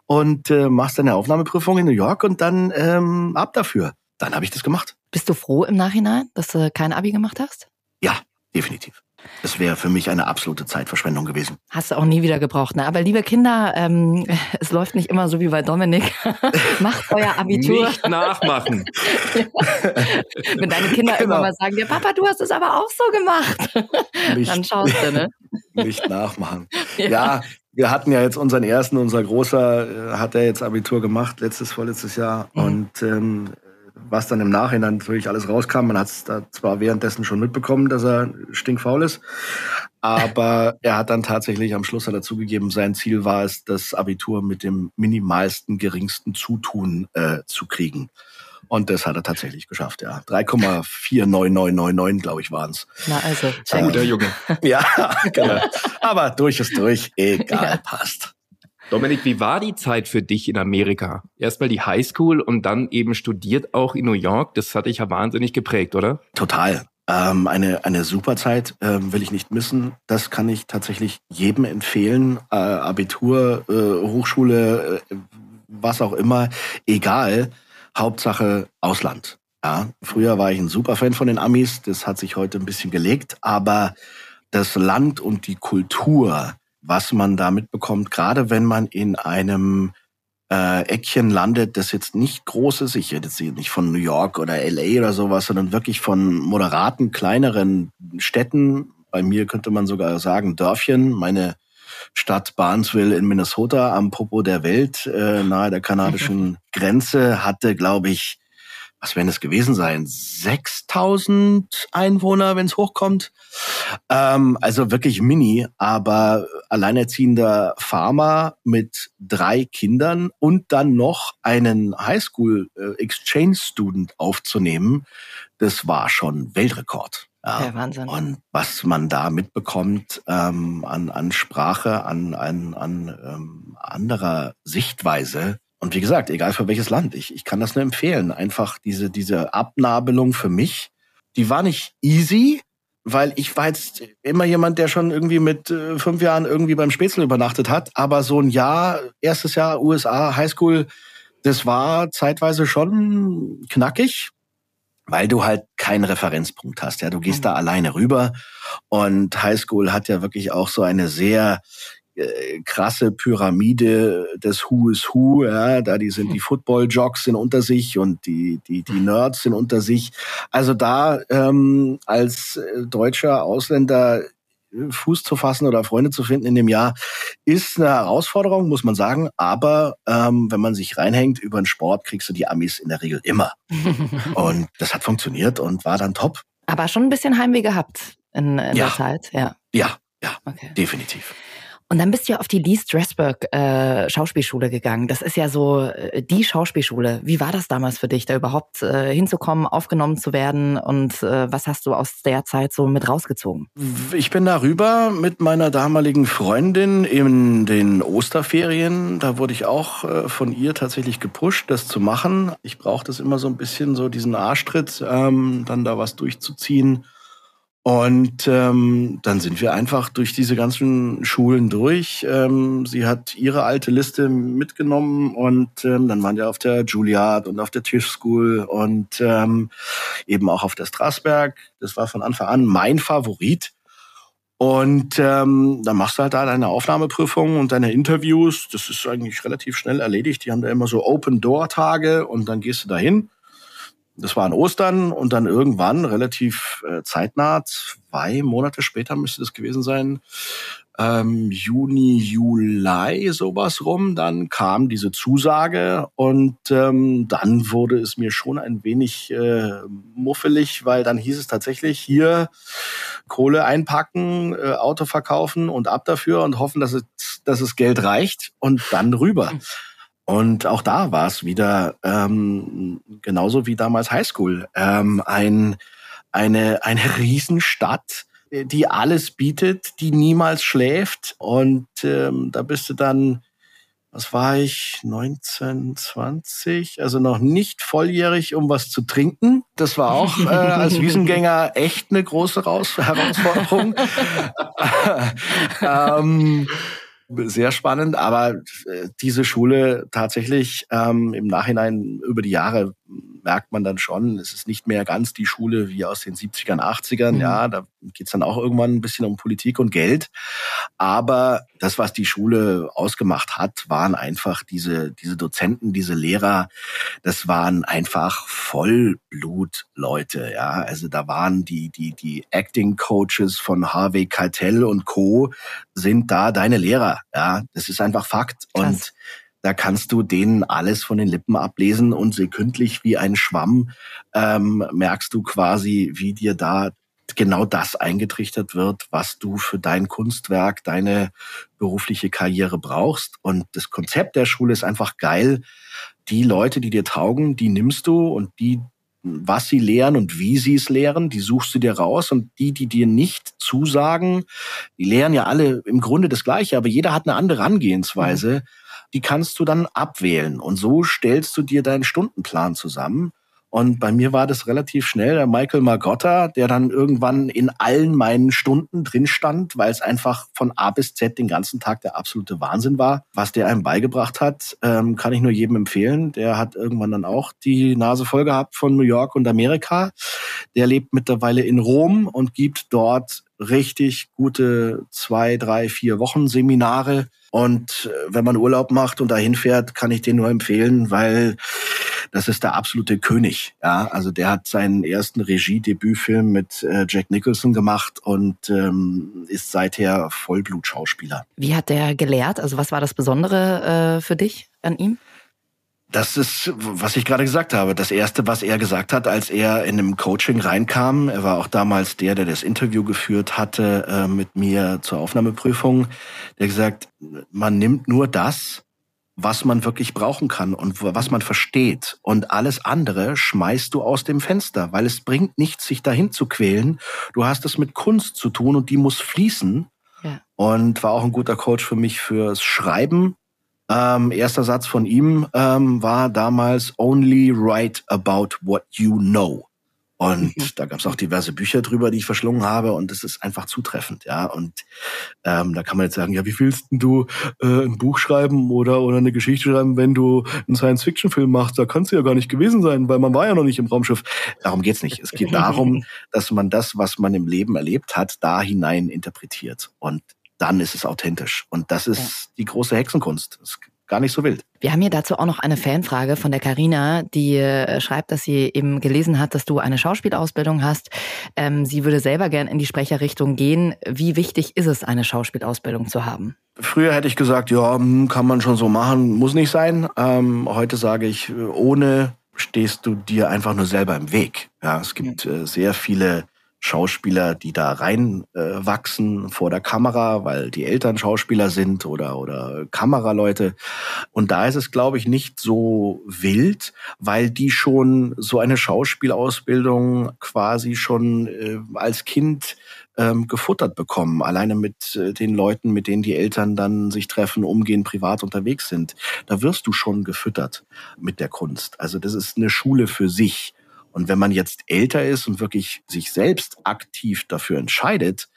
[SPEAKER 1] und äh, machst deine Aufnahmeprüfung in New York und dann ähm, ab dafür. Dann habe ich das gemacht.
[SPEAKER 6] Bist du froh im Nachhinein, dass du kein Abi gemacht hast?
[SPEAKER 1] Ja, definitiv. Das wäre für mich eine absolute Zeitverschwendung gewesen.
[SPEAKER 6] Hast du auch nie wieder gebraucht, ne? Aber liebe Kinder, ähm, es läuft nicht immer so wie bei Dominik. Macht euer Abitur.
[SPEAKER 4] Nicht nachmachen. ja.
[SPEAKER 6] Wenn deine Kinder genau. irgendwann mal sagen, ja Papa, du hast es aber auch so gemacht. Nicht, Dann schaust du, ne?
[SPEAKER 1] Nicht nachmachen. ja, ja wir hatten ja jetzt unseren ersten, unser großer äh, hat er jetzt Abitur gemacht, letztes, vorletztes Jahr. Mhm. Und ähm, was dann im Nachhinein natürlich alles rauskam, man hat es da zwar währenddessen schon mitbekommen, dass er stinkfaul ist, aber er hat dann tatsächlich am Schluss dazugegeben, sein Ziel war es, das Abitur mit dem minimalsten, geringsten Zutun äh, zu kriegen. Und das hat er tatsächlich geschafft, ja. 3,49999, glaube ich, waren es.
[SPEAKER 6] Na also,
[SPEAKER 4] check. guter Junge.
[SPEAKER 1] Ja, genau. Aber durch ist durch. Egal, ja. passt.
[SPEAKER 4] Dominik, wie war die Zeit für dich in Amerika? Erstmal die Highschool und dann eben studiert auch in New York. Das hat dich ja wahnsinnig geprägt, oder?
[SPEAKER 1] Total. Ähm, eine, eine super Zeit äh, will ich nicht missen. Das kann ich tatsächlich jedem empfehlen. Äh, Abitur, äh, Hochschule, äh, was auch immer, egal. Hauptsache Ausland. Ja, früher war ich ein Superfan von den Amis, das hat sich heute ein bisschen gelegt, aber das Land und die Kultur, was man da mitbekommt, gerade wenn man in einem äh, Eckchen landet, das jetzt nicht groß ist, ich rede jetzt nicht von New York oder LA oder sowas, sondern wirklich von moderaten, kleineren Städten. Bei mir könnte man sogar sagen Dörfchen. Meine Stadt Barnesville in Minnesota am Popo der Welt, äh, nahe der kanadischen Grenze, hatte, glaube ich, was werden es gewesen sein? 6000 Einwohner, wenn es hochkommt. Ähm, also wirklich mini, aber alleinerziehender Farmer mit drei Kindern und dann noch einen Highschool äh, Exchange Student aufzunehmen, das war schon Weltrekord.
[SPEAKER 6] Ja, Wahnsinn.
[SPEAKER 1] Und was man da mitbekommt ähm, an, an Sprache, an, an, an ähm, anderer Sichtweise. Und wie gesagt, egal für welches Land, ich, ich kann das nur empfehlen. Einfach diese, diese Abnabelung für mich, die war nicht easy, weil ich war jetzt immer jemand, der schon irgendwie mit äh, fünf Jahren irgendwie beim Spätzle übernachtet hat. Aber so ein Jahr, erstes Jahr USA, Highschool, das war zeitweise schon knackig weil du halt keinen Referenzpunkt hast. Ja, du gehst mhm. da alleine rüber und Highschool hat ja wirklich auch so eine sehr äh, krasse Pyramide des Who is Who, ja, da die sind die Football-Jocks sind unter sich und die die die Nerds sind unter sich. Also da ähm, als äh, deutscher Ausländer Fuß zu fassen oder Freunde zu finden in dem Jahr, ist eine Herausforderung, muss man sagen. Aber ähm, wenn man sich reinhängt über den Sport, kriegst du die Amis in der Regel immer. und das hat funktioniert und war dann top.
[SPEAKER 6] Aber schon ein bisschen Heimweh gehabt in, in
[SPEAKER 1] Ja.
[SPEAKER 6] der Zeit, ja.
[SPEAKER 1] Ja, ja,
[SPEAKER 6] Okay.
[SPEAKER 1] definitiv.
[SPEAKER 6] Und dann bist du ja auf die Lee Strasberg äh, Schauspielschule gegangen. Das ist ja so äh, die Schauspielschule. Wie war das damals für dich, da überhaupt äh, hinzukommen, aufgenommen zu werden? Und äh, was hast du aus der Zeit so mit rausgezogen?
[SPEAKER 1] Ich bin darüber mit meiner damaligen Freundin in den Osterferien. Da wurde ich auch äh, von ihr tatsächlich gepusht, das zu machen. Ich brauche das immer so ein bisschen, so diesen Arschtritt, ähm, dann da was durchzuziehen. Und ähm, dann sind wir einfach durch diese ganzen Schulen durch. Ähm, sie hat ihre alte Liste mitgenommen und ähm, dann waren wir auf der Juilliard und auf der Tisch School und ähm, eben auch auf der Strasberg. Das war von Anfang an mein Favorit. Und ähm, dann machst du halt da deine Aufnahmeprüfung und deine Interviews. Das ist eigentlich relativ schnell erledigt. Die haben da immer so Open-Door-Tage und dann gehst du da hin. Das war an Ostern und dann irgendwann, relativ äh, zeitnah, zwei Monate später müsste das gewesen sein, ähm, Juni, Juli, sowas rum, dann kam diese Zusage und ähm, dann wurde es mir schon ein wenig äh, muffelig, weil dann hieß es tatsächlich hier Kohle einpacken, äh, Auto verkaufen und ab dafür und hoffen, dass es, dass es Geld reicht und dann rüber. Und auch da war es wieder ähm, genauso wie damals Highschool. Ähm, ein, eine, eine Riesenstadt, die alles bietet, die niemals schläft. Und ähm, da bist du dann, was war ich, 19, 20, also noch nicht volljährig, um was zu trinken. Das war auch äh, als Wiesengänger echt eine große Raus Herausforderung. ähm, sehr spannend, aber äh, diese Schule tatsächlich ähm, im Nachhinein über die Jahre merkt man dann schon, es ist nicht mehr ganz die Schule wie aus den 70ern, 80ern.
[SPEAKER 6] Mhm.
[SPEAKER 1] Ja, da geht's dann auch irgendwann ein bisschen um Politik und Geld. Aber das, was die Schule ausgemacht hat, waren einfach diese, diese Dozenten, diese Lehrer, das waren einfach Vollblutleute. Ja, also da waren die, die, die Acting Coaches von Harvey Keitel und Co. sind da deine Lehrer. Ja, das ist einfach Fakt.
[SPEAKER 6] Krass.
[SPEAKER 1] Und da kannst du denen alles von den Lippen ablesen und sekündlich wie ein Schwamm ähm, merkst du quasi, wie dir da genau das eingetrichtert wird, was du für dein Kunstwerk, deine berufliche Karriere brauchst. Und das Konzept der Schule ist einfach geil. Die Leute, die dir taugen, die nimmst du und die, was sie lehren und wie sie es lehren, die suchst du dir raus. Und die, die dir nicht zusagen, die lehren ja alle im Grunde das Gleiche, aber jeder hat eine andere Herangehensweise. Die kannst du dann abwählen. Und so stellst du dir deinen Stundenplan zusammen. Und bei mir war das relativ schnell der Michael Margotta, der dann irgendwann in allen meinen Stunden drin stand, weil es einfach von A bis Z den ganzen Tag der absolute Wahnsinn war. Was der einem beigebracht hat, ähm, kann ich nur jedem empfehlen. Der hat irgendwann dann auch die Nase voll gehabt von New York und Amerika. Der lebt mittlerweile in Rom und gibt dort richtig gute zwei, drei, vier Wochen Seminare. Und äh, wenn man Urlaub macht und dahin fährt, kann ich den nur empfehlen, weil das ist der absolute König. Ja, also der hat seinen ersten Regiedebütfilm mit äh, Jack Nicholson gemacht und ähm, ist seither Vollblutschauspieler.
[SPEAKER 6] Wie hat der gelehrt? Also was war das Besondere äh, für dich an ihm?
[SPEAKER 1] Das ist, was ich gerade gesagt habe. Das erste, was er gesagt hat, als er in einem Coaching reinkam. Er war auch damals der, der das Interview geführt hatte äh, mit mir zur Aufnahmeprüfung. Der gesagt, man nimmt nur das, was man wirklich brauchen kann und was man versteht. Und alles andere schmeißt du aus dem Fenster, weil es bringt nichts, sich dahin zu quälen. Du hast es mit Kunst zu tun und die muss fließen.
[SPEAKER 6] Ja.
[SPEAKER 1] Und war auch ein guter Coach für mich fürs Schreiben. Ähm, erster Satz von ihm ähm, war damals Only write about what you know. Und da gab es auch diverse Bücher drüber, die ich verschlungen habe. Und das ist einfach zutreffend, ja. Und ähm, da kann man jetzt sagen, ja, wie willst denn du äh, ein Buch schreiben oder oder eine Geschichte schreiben, wenn du einen Science-Fiction-Film machst? Da kannst du ja gar nicht gewesen sein, weil man war ja noch nicht im Raumschiff. Darum geht's nicht. Es geht darum, dass man das, was man im Leben erlebt hat, da hinein interpretiert. Und dann ist es authentisch. Und das ist die große Hexenkunst. Ist gar nicht so wild.
[SPEAKER 6] Wir haben hier dazu auch noch eine Fanfrage von der Karina, die äh, schreibt, dass sie eben gelesen hat, dass du eine Schauspielausbildung hast. Ähm, sie würde selber gern in die Sprecherrichtung gehen. Wie wichtig ist es, eine Schauspielausbildung zu haben?
[SPEAKER 1] Früher hätte ich gesagt, ja, hm, kann man schon so machen, muss nicht sein. Ähm, heute sage ich, ohne stehst du dir einfach nur selber im Weg. Ja, es gibt äh, sehr viele Schauspieler, die da reinwachsen äh, vor der Kamera, weil die Eltern Schauspieler sind oder, oder Kameraleute. Und da ist es, glaube ich, nicht so wild, weil die schon so eine Schauspielausbildung quasi schon äh, als Kind ähm, gefuttert bekommen, alleine mit äh, den Leuten, mit denen die Eltern dann sich treffen, umgehen, privat unterwegs sind. Da wirst du schon gefüttert mit der Kunst. Also das ist eine Schule für sich. Und wenn man jetzt älter ist und wirklich sich selbst aktiv dafür entscheidet,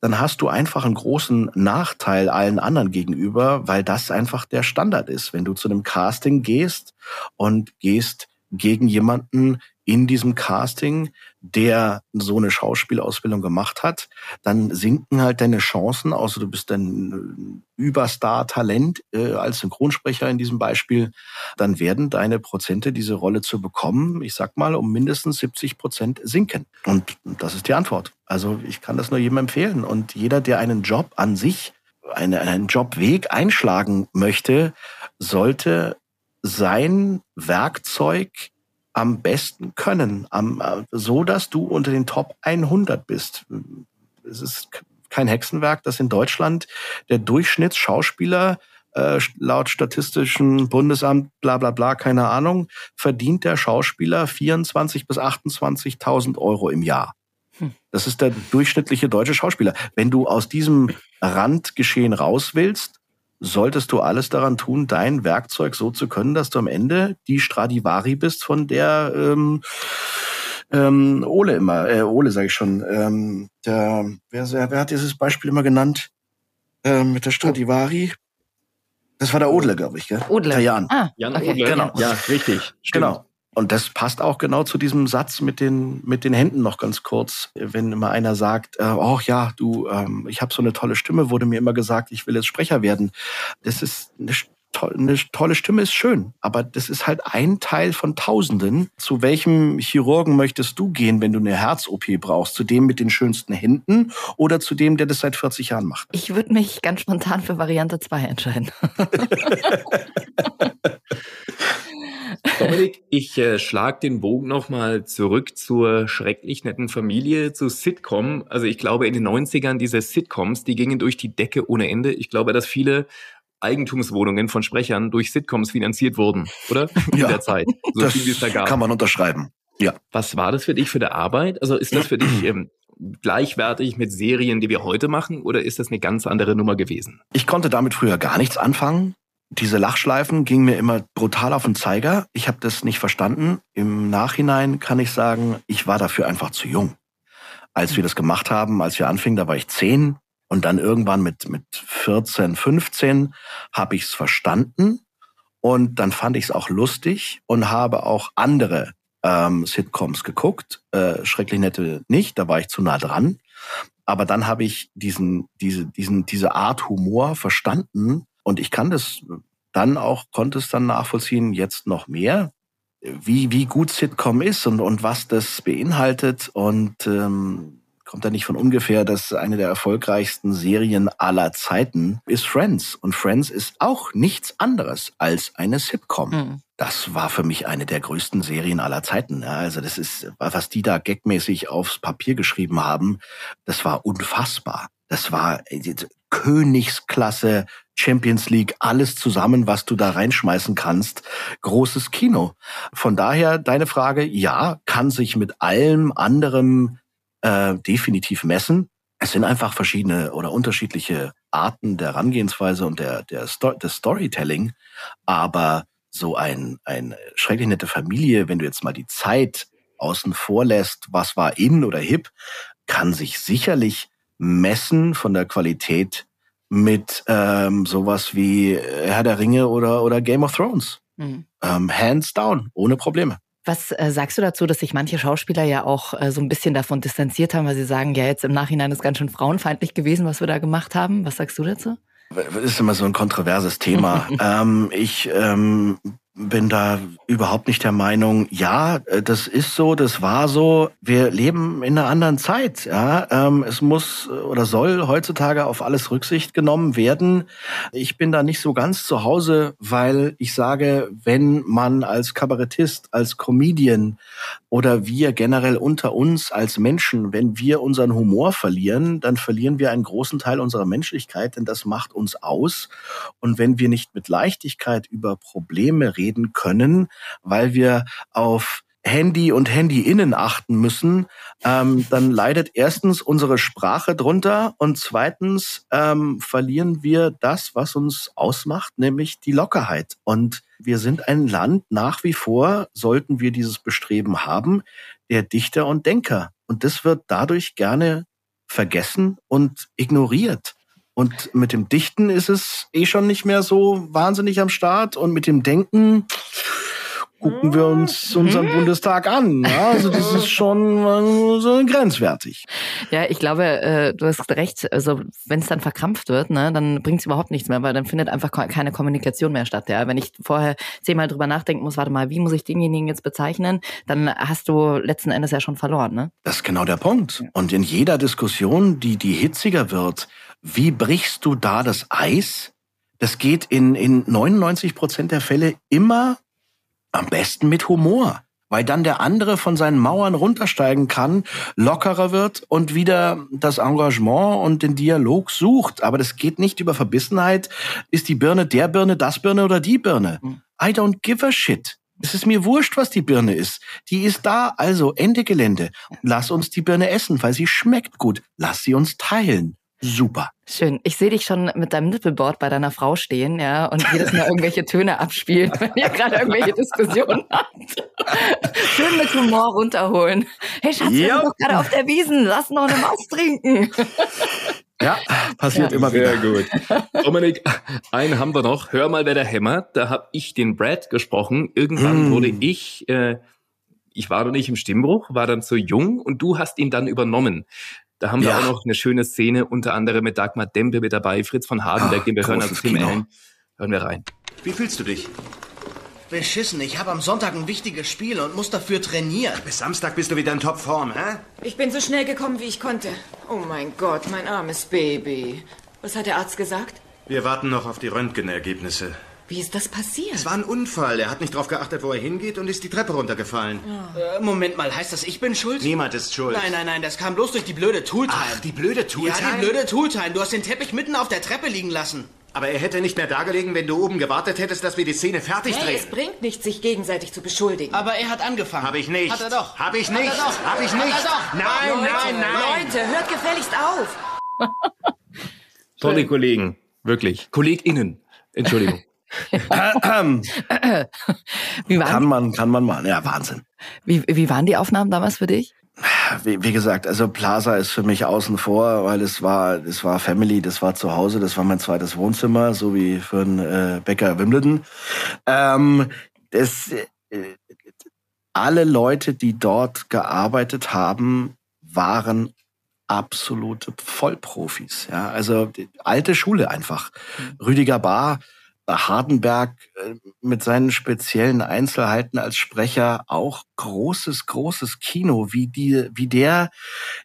[SPEAKER 1] dann hast du einfach einen großen Nachteil allen anderen gegenüber, weil das einfach der Standard ist. Wenn du zu einem Casting gehst und gehst gegen jemanden in diesem Casting, der so eine Schauspielausbildung gemacht hat, dann sinken halt deine Chancen, außer du bist ein Überstar-Talent äh, als Synchronsprecher in diesem Beispiel, dann werden deine Prozente, diese Rolle zu bekommen, ich sag mal, um mindestens 70 Prozent sinken. Und das ist die Antwort. Also ich kann das nur jedem empfehlen. Und jeder, der einen Job an sich, eine, einen Jobweg einschlagen möchte, sollte sein Werkzeug am besten können, am, äh, so dass du unter den Top 100 bist. Es ist kein Hexenwerk, dass in Deutschland der Durchschnittsschauspieler äh, laut statistischen Bundesamt, bla bla bla, keine Ahnung, verdient der Schauspieler 24 bis 28.000 Euro im Jahr. Hm. Das ist der durchschnittliche deutsche Schauspieler. Wenn du aus diesem Randgeschehen raus willst, solltest du alles daran tun, dein Werkzeug so zu können, dass du am Ende die Stradivari bist, von der ähm, ähm, Ole immer, äh, Ole sage ich schon, ähm, der, wer, wer hat dieses Beispiel immer genannt? Ähm, mit der Stradivari. Das war der Odle, glaube ich, gell?
[SPEAKER 6] Odle.
[SPEAKER 1] Der Jan.
[SPEAKER 6] Ah,
[SPEAKER 4] Jan
[SPEAKER 6] okay.
[SPEAKER 4] Odle.
[SPEAKER 1] Genau.
[SPEAKER 4] Ja, richtig. Stimmt.
[SPEAKER 1] Genau. Und das passt auch genau zu diesem Satz mit den mit den Händen noch ganz kurz. Wenn immer einer sagt, äh, oh ja, du, ähm, ich habe so eine tolle Stimme, wurde mir immer gesagt, ich will jetzt Sprecher werden. Das ist eine, to eine tolle Stimme ist schön, aber das ist halt ein Teil von Tausenden. Zu welchem Chirurgen möchtest du gehen, wenn du eine Herz-OP brauchst? Zu dem mit den schönsten Händen oder zu dem, der das seit 40 Jahren macht?
[SPEAKER 6] Ich würde mich ganz spontan für Variante 2 entscheiden.
[SPEAKER 4] Dominik, ich äh, schlag den Bogen nochmal zurück zur schrecklich netten Familie, zu Sitcom. Also ich glaube, in den 90ern diese Sitcoms, die gingen durch die Decke ohne Ende. Ich glaube, dass viele Eigentumswohnungen von Sprechern durch Sitcoms finanziert wurden, oder? In
[SPEAKER 1] Ja,
[SPEAKER 4] der Zeit. So
[SPEAKER 1] das
[SPEAKER 4] viel, wie es da gab.
[SPEAKER 1] kann man unterschreiben. Ja.
[SPEAKER 4] Was war das für dich für die Arbeit? Also ist das für dich ähm, gleichwertig mit Serien, die wir heute machen, oder ist das eine ganz andere Nummer gewesen?
[SPEAKER 1] Ich konnte damit früher gar nichts anfangen. Diese Lachschleifen gingen mir immer brutal auf den Zeiger. Ich habe das nicht verstanden. Im Nachhinein kann ich sagen, ich war dafür einfach zu jung. Als wir das gemacht haben, als wir anfingen, da war ich zehn. Und dann irgendwann mit, mit 14, 15 habe ich es verstanden. Und dann fand ich es auch lustig und habe auch andere ähm, Sitcoms geguckt. Äh, Schrecklich nette nicht, da war ich zu nah dran. Aber dann habe ich diesen, diese, diesen, diese Art Humor verstanden und ich kann das dann auch, konnte es dann nachvollziehen, jetzt noch mehr, wie, wie gut Sitcom ist und, und was das beinhaltet. Und ähm, kommt da nicht von ungefähr, dass eine der erfolgreichsten Serien aller Zeiten ist Friends. Und Friends ist auch nichts anderes als eine Sitcom.
[SPEAKER 6] Mhm.
[SPEAKER 1] Das war für mich eine der größten Serien aller Zeiten. Ja, also das ist, was die da gagmäßig aufs Papier geschrieben haben, das war unfassbar. Das war äh, Königsklasse, Champions League, alles zusammen, was du da reinschmeißen kannst. Großes Kino. Von daher deine Frage, ja, kann sich mit allem anderem äh, definitiv messen. Es sind einfach verschiedene oder unterschiedliche Arten der Herangehensweise und der, der Sto des Storytelling. Aber so ein, ein schrecklich nette Familie, wenn du jetzt mal die Zeit außen vor lässt, was war in oder hip, kann sich sicherlich messen von der Qualität mit ähm, sowas wie Herr der Ringe oder, oder Game of Thrones.
[SPEAKER 6] Mhm.
[SPEAKER 1] Ähm, hands down, ohne Probleme.
[SPEAKER 6] Was äh, sagst du dazu, dass sich manche Schauspieler ja auch äh, so ein bisschen davon distanziert haben, weil sie sagen, ja, jetzt im Nachhinein ist ganz schön frauenfeindlich gewesen, was wir da gemacht haben. Was sagst du dazu?
[SPEAKER 1] Das ist immer so ein kontroverses Thema. ähm, ich ähm, bin da überhaupt nicht der Meinung, ja, äh, das ist so, das war so. Wir leben in einer anderen Zeit. Ja, ähm, es muss oder soll heutzutage auf alles Rücksicht genommen werden. Ich bin da nicht so ganz zu Hause, weil ich sage, wenn man als Kabarettist, als Comedian oder wir generell unter uns als Menschen, wenn wir unseren Humor verlieren, dann verlieren wir einen großen Teil unserer Menschlichkeit, denn das macht uns aus. Und wenn wir nicht mit Leichtigkeit über Probleme reden können, weil wir auf Handy und Handy-Innen achten müssen, ähm, dann leidet erstens unsere Sprache drunter und zweitens ähm, verlieren wir das, was uns ausmacht, nämlich die Lockerheit. Und wir sind ein Land nach wie vor, sollten wir dieses Bestreben haben, der Dichter und Denker. Und das wird dadurch gerne vergessen und ignoriert. Und mit dem Dichten ist es eh schon nicht mehr so wahnsinnig am Start. Und mit dem Denken gucken wir uns unseren mhm. Bundestag an. Ja, also das ist schon äh, so grenzwertig.
[SPEAKER 6] Ja, ich glaube, äh, du hast recht. Also wenn es dann verkrampft wird, ne, dann bringt es überhaupt nichts mehr, weil dann findet einfach keine Kommunikation mehr statt. Ja, wenn ich vorher zehnmal drüber nachdenken muss, warte mal, wie muss ich denjenigen jetzt bezeichnen, dann hast du letzten Endes ja schon verloren. Ne?
[SPEAKER 1] Das ist genau der Punkt. Und in jeder Diskussion, die die hitziger wird, wie brichst du da das Eis? Das geht in, in 99 Prozent der Fälle immer am besten mit Humor, weil dann der andere von seinen Mauern runtersteigen kann, lockerer wird und wieder das Engagement und den Dialog sucht. Aber das geht nicht über Verbissenheit. Ist die Birne der Birne, das Birne oder die Birne? Hm. I don't give a shit. Es ist mir wurscht, was die Birne ist. Die ist da, also Ende Gelände. Lass uns die Birne essen, weil sie schmeckt gut. Lass sie uns teilen super.
[SPEAKER 6] Schön. Ich sehe dich schon mit deinem Nippelboard bei deiner Frau stehen, ja, und jedes Mal irgendwelche Töne abspielen, wenn ihr gerade irgendwelche Diskussionen habt. Schön mit Humor runterholen. Hey Schatz, wir sind doch gerade auf der Wiesen. Lass noch eine Maus trinken.
[SPEAKER 1] Ja, passiert ja. immer wieder.
[SPEAKER 4] Sehr gut. Dominik, einen haben wir noch. Hör mal, wer der hämmert. Da habe ich den Brad gesprochen. Irgendwann mm. wurde ich, äh, ich war noch nicht im Stimmbruch, war dann zu jung und du hast ihn dann übernommen. Da haben wir ja. auch noch eine schöne Szene, unter anderem mit Dagmar Dempe mit dabei, Fritz von Hardenberg, ah, den wir hören als Tim Allen. Hören wir rein.
[SPEAKER 10] Wie fühlst du dich?
[SPEAKER 8] Beschissen, ich habe am Sonntag ein wichtiges Spiel und muss dafür trainieren.
[SPEAKER 10] Bis Samstag bist du wieder in Topform, hä?
[SPEAKER 11] Ich bin so schnell gekommen, wie ich konnte. Oh mein Gott, mein armes Baby. Was hat der Arzt gesagt?
[SPEAKER 10] Wir warten noch auf die Röntgenergebnisse.
[SPEAKER 11] Wie ist das passiert?
[SPEAKER 10] Es war ein Unfall. Er hat nicht darauf geachtet, wo er hingeht und ist die Treppe runtergefallen.
[SPEAKER 8] Ja. Äh, Moment mal, heißt das, ich bin schuld?
[SPEAKER 10] Niemand ist schuld.
[SPEAKER 8] Nein, nein, nein, das kam bloß durch die blöde Tooltime.
[SPEAKER 10] Ach, die blöde Tooltime?
[SPEAKER 8] Ja, die blöde Tooltime. Du hast den Teppich mitten auf der Treppe liegen lassen.
[SPEAKER 10] Aber er hätte nicht mehr dagelegen, wenn du oben gewartet hättest, dass wir die Szene fertig
[SPEAKER 11] hey,
[SPEAKER 10] drehen.
[SPEAKER 11] Es bringt nichts, sich gegenseitig zu beschuldigen.
[SPEAKER 8] Aber er hat angefangen.
[SPEAKER 10] Hab ich nicht.
[SPEAKER 8] Hat er doch.
[SPEAKER 10] Hab ich nicht.
[SPEAKER 8] Hat er doch.
[SPEAKER 10] Hab ich nicht.
[SPEAKER 8] Hat er doch.
[SPEAKER 10] Nein,
[SPEAKER 11] Leute,
[SPEAKER 10] nein, nein.
[SPEAKER 11] Leute, hört gefälligst auf.
[SPEAKER 4] Tolle Kollegen, wirklich. KollegInnen, Entschuldigung.
[SPEAKER 1] Wie waren kann man, kann man mal. Ja, Wahnsinn.
[SPEAKER 6] Wie, wie waren die Aufnahmen damals für dich?
[SPEAKER 1] Wie, wie gesagt, also Plaza ist für mich außen vor, weil es war, es war Family, das war zu Hause, das war mein zweites Wohnzimmer, so wie für einen äh, Bäcker Wimbledon. Ähm, das, äh, alle Leute, die dort gearbeitet haben, waren absolute Vollprofis. Ja, also alte Schule einfach. Mhm. Rüdiger Bar Hardenberg äh, mit seinen speziellen Einzelheiten als Sprecher auch großes, großes Kino, wie die, wie der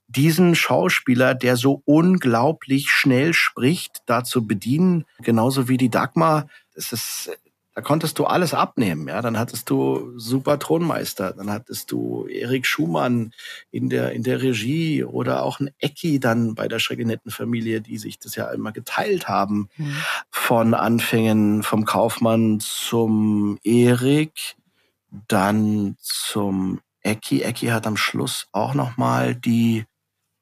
[SPEAKER 1] diesen Schauspieler, der so unglaublich schnell spricht, dazu bedienen, genauso wie die Dagmar. Es ist da konntest du alles abnehmen. Ja, dann hattest du super Thronmeister, dann hattest du Erik Schumann in der in der Regie oder auch ein Ecki dann bei der Schreckenettenfamilie, die sich das ja immer geteilt haben. Mhm. Von Anfängen vom Kaufmann zum Erik, dann zum Ecki. Ecki hat am Schluss auch noch mal die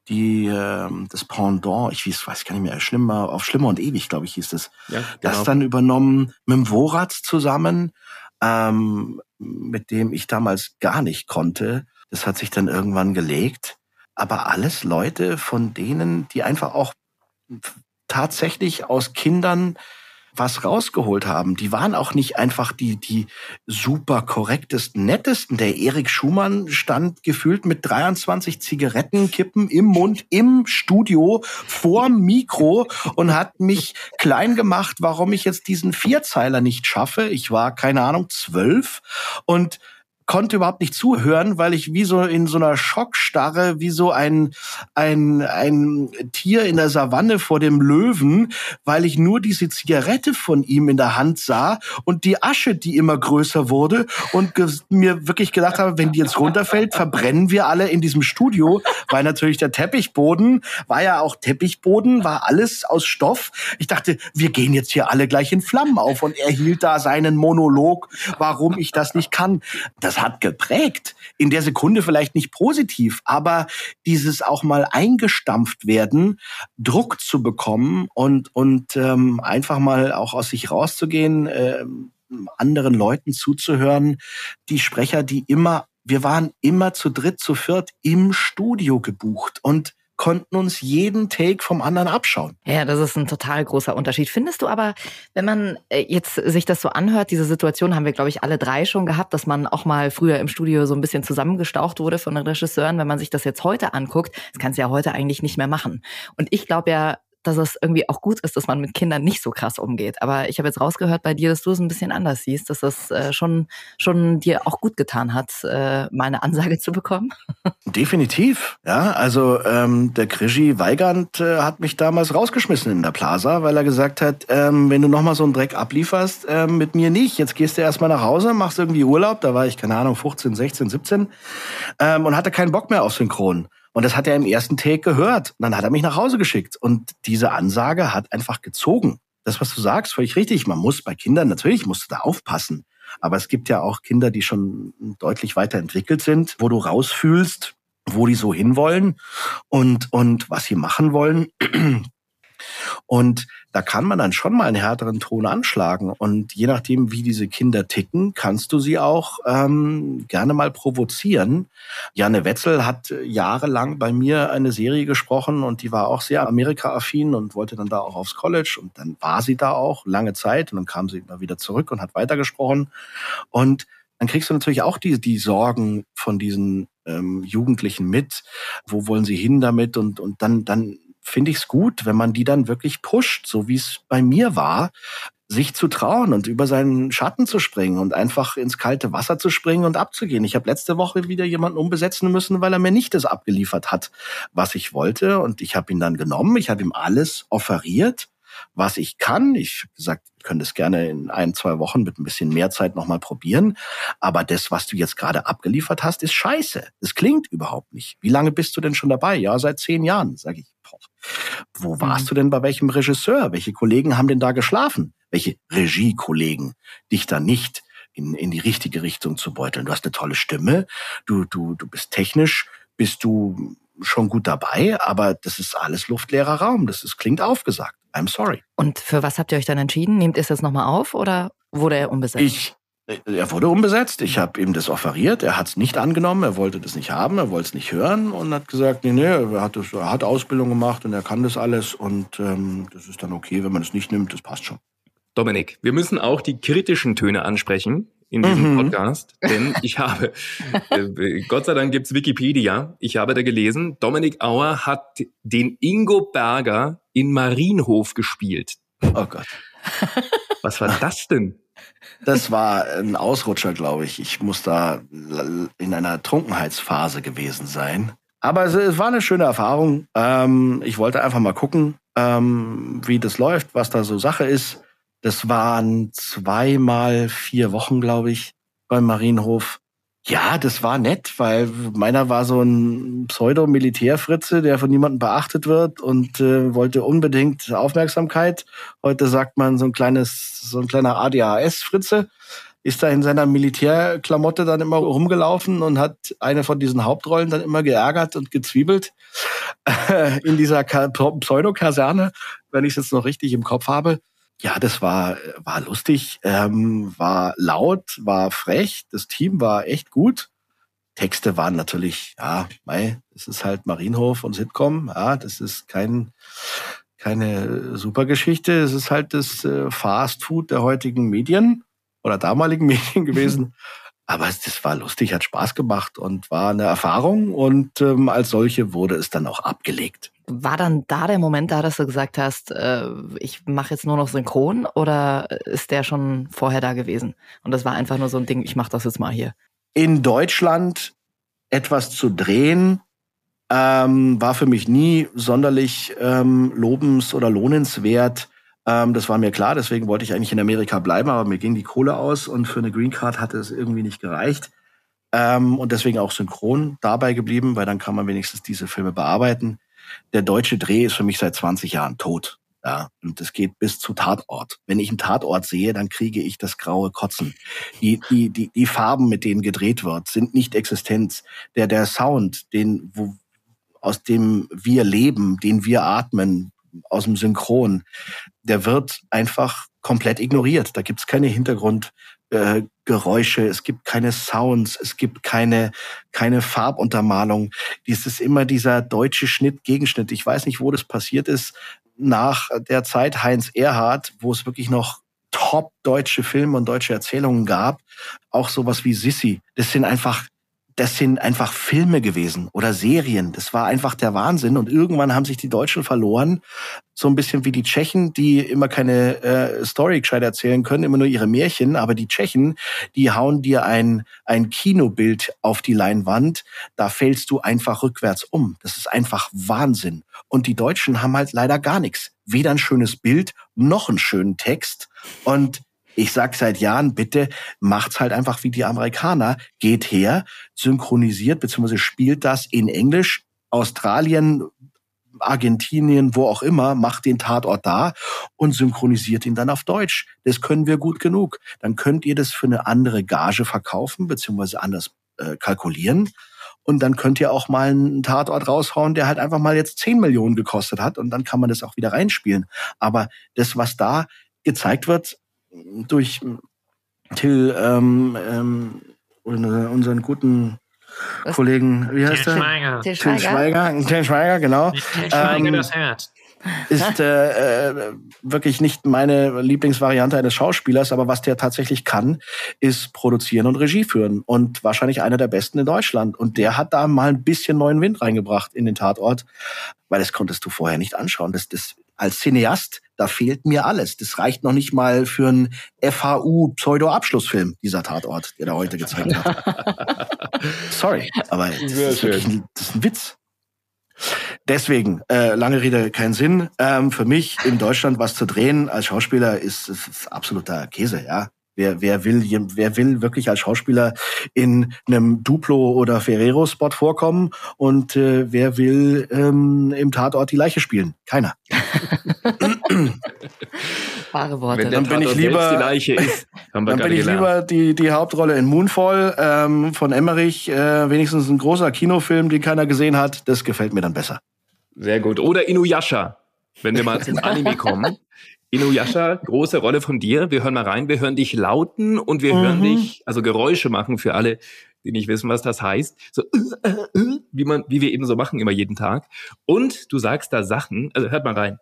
[SPEAKER 1] die äh, das Pendant, ich weiß, weiß gar nicht mehr, schlimmer, auf Schlimmer und ewig, glaube ich, hieß es. Ja, genau. Das dann übernommen mit dem Worat zusammen, ähm, mit dem ich damals gar nicht konnte. Das hat sich dann irgendwann gelegt. Aber alles Leute, von denen, die einfach auch tatsächlich aus Kindern was rausgeholt haben. Die waren auch nicht einfach die, die super korrektesten, nettesten. Der Erik Schumann stand gefühlt mit 23 Zigarettenkippen im Mund im Studio vorm Mikro und hat mich klein gemacht, warum ich jetzt diesen Vierzeiler nicht schaffe. Ich war, keine Ahnung, zwölf und konnte überhaupt nicht zuhören, weil ich wie so in so einer Schockstarre, wie so ein, ein, ein Tier in der Savanne vor dem Löwen, weil ich nur diese Zigarette von ihm in der Hand sah und die Asche, die immer größer wurde und mir wirklich gedacht habe, wenn die jetzt runterfällt, verbrennen wir alle in diesem Studio, weil natürlich der Teppichboden war ja auch Teppichboden, war alles aus Stoff. Ich dachte, wir gehen jetzt hier alle gleich in Flammen auf und er hielt da seinen Monolog, warum ich das nicht kann. Das das hat geprägt. In der Sekunde vielleicht nicht positiv, aber dieses auch mal eingestampft werden, Druck zu bekommen und, und ähm, einfach mal auch aus sich rauszugehen, äh, anderen Leuten zuzuhören, die Sprecher, die immer, wir waren immer zu dritt, zu viert im Studio gebucht und konnten uns jeden Take vom anderen abschauen.
[SPEAKER 6] Ja, das ist ein total großer Unterschied. Findest du aber, wenn man äh, jetzt sich das so anhört, diese Situation haben wir, glaube ich, alle drei schon gehabt, dass man auch mal früher im Studio so ein bisschen zusammengestaucht wurde von den Regisseuren. Wenn man sich das jetzt heute anguckt, das kannst du ja heute eigentlich nicht mehr machen. Und ich glaube ja, dass es irgendwie auch gut ist, dass man mit Kindern nicht so krass umgeht. Aber ich habe jetzt rausgehört bei dir, dass du es ein bisschen anders siehst, dass das äh, schon, schon dir auch gut getan hat, äh, meine Ansage zu bekommen.
[SPEAKER 1] Definitiv, ja. Also ähm, der Krischi Weigand äh, hat mich damals rausgeschmissen in der Plaza, weil er gesagt hat, ähm, wenn du nochmal so einen Dreck ablieferst, ähm, mit mir nicht. Jetzt gehst du erstmal nach Hause, machst irgendwie Urlaub. Da war ich, keine Ahnung, 15, 16, 17 ähm, und hatte keinen Bock mehr auf Synchron. Und das hat er im ersten Take gehört. Und dann hat er mich nach Hause geschickt. Und diese Ansage hat einfach gezogen. Das, was du sagst, völlig richtig. Man muss bei Kindern, natürlich musst du da aufpassen. Aber es gibt ja auch Kinder, die schon deutlich weiterentwickelt sind, wo du rausfühlst, wo die so hinwollen und, und was sie machen wollen. Und da kann man dann schon mal einen härteren Ton anschlagen. Und je nachdem, wie diese Kinder ticken, kannst du sie auch ähm, gerne mal provozieren. Janne Wetzel hat jahrelang bei mir eine Serie gesprochen und die war auch sehr Amerika-affin und wollte dann da auch aufs College. Und dann war sie da auch lange Zeit und dann kam sie immer wieder zurück und hat weitergesprochen. Und dann kriegst du natürlich auch die, die Sorgen von diesen ähm, Jugendlichen mit. Wo wollen sie hin damit? Und, und dann, dann finde ich es gut, wenn man die dann wirklich pusht, so wie es bei mir war, sich zu trauen und über seinen Schatten zu springen und einfach ins kalte Wasser zu springen und abzugehen. Ich habe letzte Woche wieder jemanden umbesetzen müssen, weil er mir nicht das abgeliefert hat, was ich wollte. Und ich habe ihn dann genommen, ich habe ihm alles offeriert was ich kann. Ich habe gesagt, ich könnte es gerne in ein, zwei Wochen mit ein bisschen mehr Zeit nochmal probieren. Aber das, was du jetzt gerade abgeliefert hast, ist scheiße. Es klingt überhaupt nicht. Wie lange bist du denn schon dabei? Ja, seit zehn Jahren, sage ich. Wo warst mhm. du denn bei welchem Regisseur? Welche Kollegen haben denn da geschlafen? Welche Regiekollegen dich da nicht in, in die richtige Richtung zu beuteln? Du hast eine tolle Stimme, du, du, du bist technisch, bist du schon gut dabei, aber das ist alles luftleerer Raum. Das ist, klingt aufgesagt. I'm sorry.
[SPEAKER 6] Und für was habt ihr euch dann entschieden? Nehmt ihr es jetzt nochmal auf oder wurde er umbesetzt?
[SPEAKER 1] Ich, er wurde umbesetzt. Ich habe ihm das offeriert. Er hat es nicht angenommen. Er wollte das nicht haben. Er wollte es nicht hören und hat gesagt, nee, nee, er hat, das, er hat Ausbildung gemacht und er kann das alles. Und ähm, das ist dann okay, wenn man es nicht nimmt. Das passt schon.
[SPEAKER 4] Dominik, wir müssen auch die kritischen Töne ansprechen in diesem mhm. Podcast, denn ich habe, äh, Gott sei Dank gibt's Wikipedia, ich habe da gelesen, Dominik Auer hat den Ingo Berger in Marienhof gespielt.
[SPEAKER 1] Oh Gott.
[SPEAKER 4] Was war das denn?
[SPEAKER 1] Das war ein Ausrutscher, glaube ich. Ich muss da in einer Trunkenheitsphase gewesen sein. Aber es, es war eine schöne Erfahrung. Ähm, ich wollte einfach mal gucken, ähm, wie das läuft, was da so Sache ist. Das waren zweimal vier Wochen, glaube ich, beim Marienhof. Ja, das war nett, weil meiner war so ein Pseudo-Militärfritze, der von niemandem beachtet wird und äh, wollte unbedingt Aufmerksamkeit. Heute sagt man so ein kleines, so ein kleiner ADHS-Fritze. Ist da in seiner Militärklamotte dann immer rumgelaufen und hat eine von diesen Hauptrollen dann immer geärgert und gezwiebelt in dieser Pseudo-Kaserne, wenn ich es jetzt noch richtig im Kopf habe. Ja, das war, war lustig, ähm, war laut, war frech, das Team war echt gut. Texte waren natürlich, ja, mei, das ist halt Marienhof und Sitcom, ja, das ist kein, keine super Geschichte. Es ist halt das äh, Fast Food der heutigen Medien oder damaligen Medien gewesen. Aber es, das war lustig, hat Spaß gemacht und war eine Erfahrung und ähm, als solche wurde es dann auch abgelegt.
[SPEAKER 6] War dann da der Moment da, dass du gesagt hast, äh, ich mache jetzt nur noch Synchron oder ist der schon vorher da gewesen? Und das war einfach nur so ein Ding, ich mache das jetzt mal hier.
[SPEAKER 1] In Deutschland etwas zu drehen, ähm, war für mich nie sonderlich ähm, lobens- oder lohnenswert. Ähm, das war mir klar, deswegen wollte ich eigentlich in Amerika bleiben, aber mir ging die Kohle aus und für eine Green Card hatte es irgendwie nicht gereicht. Ähm, und deswegen auch synchron dabei geblieben, weil dann kann man wenigstens diese Filme bearbeiten. Der deutsche Dreh ist für mich seit 20 Jahren tot. Ja, und es geht bis zu Tatort. Wenn ich einen Tatort sehe, dann kriege ich das graue Kotzen. Die, die, die, die Farben, mit denen gedreht wird, sind nicht existent. Der, der Sound, den, wo, aus dem wir leben, den wir atmen, aus dem Synchron, der wird einfach komplett ignoriert. Da gibt's keine Hintergrundgeräusche, äh, es gibt keine Sounds, es gibt keine, keine Farbuntermalung. Dies ist immer dieser deutsche Schnitt, Gegenschnitt. Ich weiß nicht, wo das passiert ist. Nach der Zeit Heinz Erhardt, wo es wirklich noch top deutsche Filme und deutsche Erzählungen gab, auch sowas wie Sissy. Das sind einfach das sind einfach Filme gewesen oder Serien. Das war einfach der Wahnsinn. Und irgendwann haben sich die Deutschen verloren. So ein bisschen wie die Tschechen, die immer keine äh, Story gescheit erzählen können, immer nur ihre Märchen. Aber die Tschechen, die hauen dir ein, ein Kinobild auf die Leinwand. Da fällst du einfach rückwärts um. Das ist einfach Wahnsinn. Und die Deutschen haben halt leider gar nichts. Weder ein schönes Bild noch einen schönen Text. Und ich sag seit Jahren, bitte macht's halt einfach wie die Amerikaner. Geht her, synchronisiert bzw. spielt das in Englisch. Australien, Argentinien, wo auch immer, macht den Tatort da und synchronisiert ihn dann auf Deutsch. Das können wir gut genug. Dann könnt ihr das für eine andere Gage verkaufen bzw. anders äh, kalkulieren. Und dann könnt ihr auch mal einen Tatort raushauen, der halt einfach mal jetzt 10 Millionen gekostet hat und dann kann man das auch wieder reinspielen. Aber das, was da gezeigt wird, durch Till, ähm, ähm, unseren guten Was? Kollegen, wie heißt
[SPEAKER 12] Till
[SPEAKER 1] der?
[SPEAKER 12] Schweiger.
[SPEAKER 1] Till Schweiger. Till Schweiger, genau.
[SPEAKER 12] Till Schweiger ähm, das Herz.
[SPEAKER 1] Ist äh, äh, wirklich nicht meine Lieblingsvariante eines Schauspielers, aber was der tatsächlich kann, ist produzieren und Regie führen und wahrscheinlich einer der besten in Deutschland. Und der hat da mal ein bisschen neuen Wind reingebracht in den Tatort, weil das konntest du vorher nicht anschauen. Das, das als Cineast, da fehlt mir alles. Das reicht noch nicht mal für einen FHU-Pseudo-Abschlussfilm, dieser Tatort, der da heute gezeigt hat. Sorry, aber das ist, wirklich ein, das ist ein Witz. Deswegen, äh, lange Rede, kein Sinn. Ähm, für mich in Deutschland was zu drehen als Schauspieler ist, ist, ist absoluter Käse, ja. Wer, wer, will, wer will wirklich als Schauspieler in einem Duplo oder Ferrero-Spot vorkommen und äh, wer will ähm, im Tatort die Leiche spielen? Keiner.
[SPEAKER 6] Wahre Worte.
[SPEAKER 4] Wenn
[SPEAKER 1] dann bin ich lieber,
[SPEAKER 4] die Leiche ist, haben wir
[SPEAKER 1] dann bin ich
[SPEAKER 4] gelernt.
[SPEAKER 1] lieber die, die Hauptrolle in Moonfall ähm, von Emmerich. Äh, wenigstens ein großer Kinofilm, den keiner gesehen hat. Das gefällt mir dann besser.
[SPEAKER 4] Sehr gut. Oder Inuyasha, wenn wir mal zum Anime kommen. Inuyasha, große Rolle von dir. Wir hören mal rein. Wir hören dich lauten und wir
[SPEAKER 1] Mhm.
[SPEAKER 4] hören dich, also Geräusche machen für alle, die nicht wissen, was das heißt. So, äh, äh, äh, wie man, wie wir eben so machen, immer jeden Tag. Und du sagst da Sachen, also hört mal rein.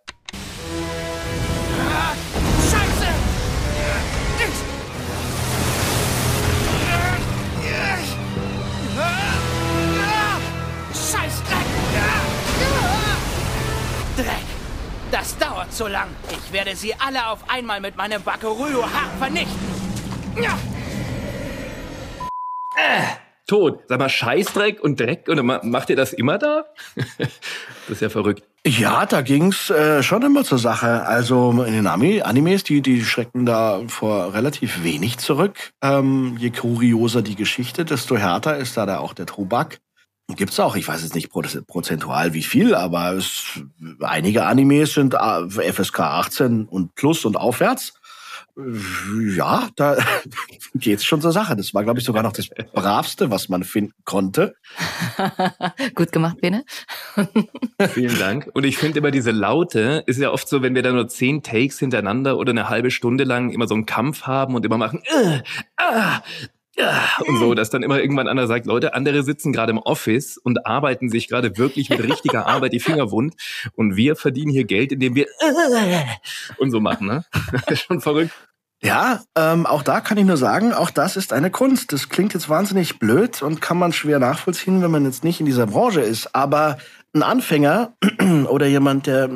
[SPEAKER 8] So lang. Ich werde sie alle auf einmal mit meinem Bakuryu-Haar vernichten. Ja.
[SPEAKER 4] Tot. Sag mal, Scheißdreck und Dreck. Und ma- macht ihr das immer da? das ist ja verrückt.
[SPEAKER 1] Ja, da ging's äh, schon immer zur Sache. Also in den Ami Animes, die, die schrecken da vor relativ wenig zurück. Ähm, je kurioser die Geschichte, desto härter ist da, da auch der Tobak. Gibt's auch, ich weiß jetzt nicht proz- prozentual wie viel, aber es, einige Animes sind äh, FSK 18 und plus und aufwärts. Ja, da geht's schon zur Sache. Das war, glaube ich, sogar noch das Bravste, was man finden konnte.
[SPEAKER 6] Gut gemacht, Bene.
[SPEAKER 4] Vielen Dank. Und ich finde immer diese Laute, ist ja oft so, wenn wir da nur zehn Takes hintereinander oder eine halbe Stunde lang immer so einen Kampf haben und immer machen, äh, ah, ja, und so, dass dann immer irgendwann einer sagt, Leute, andere sitzen gerade im Office und arbeiten sich gerade wirklich mit richtiger Arbeit die Finger wund und wir verdienen hier Geld, indem wir und so machen, ne? Schon verrückt.
[SPEAKER 1] Ja, ähm, auch da kann ich nur sagen, auch das ist eine Kunst. Das klingt jetzt wahnsinnig blöd und kann man schwer nachvollziehen, wenn man jetzt nicht in dieser Branche ist. Aber ein Anfänger oder jemand, der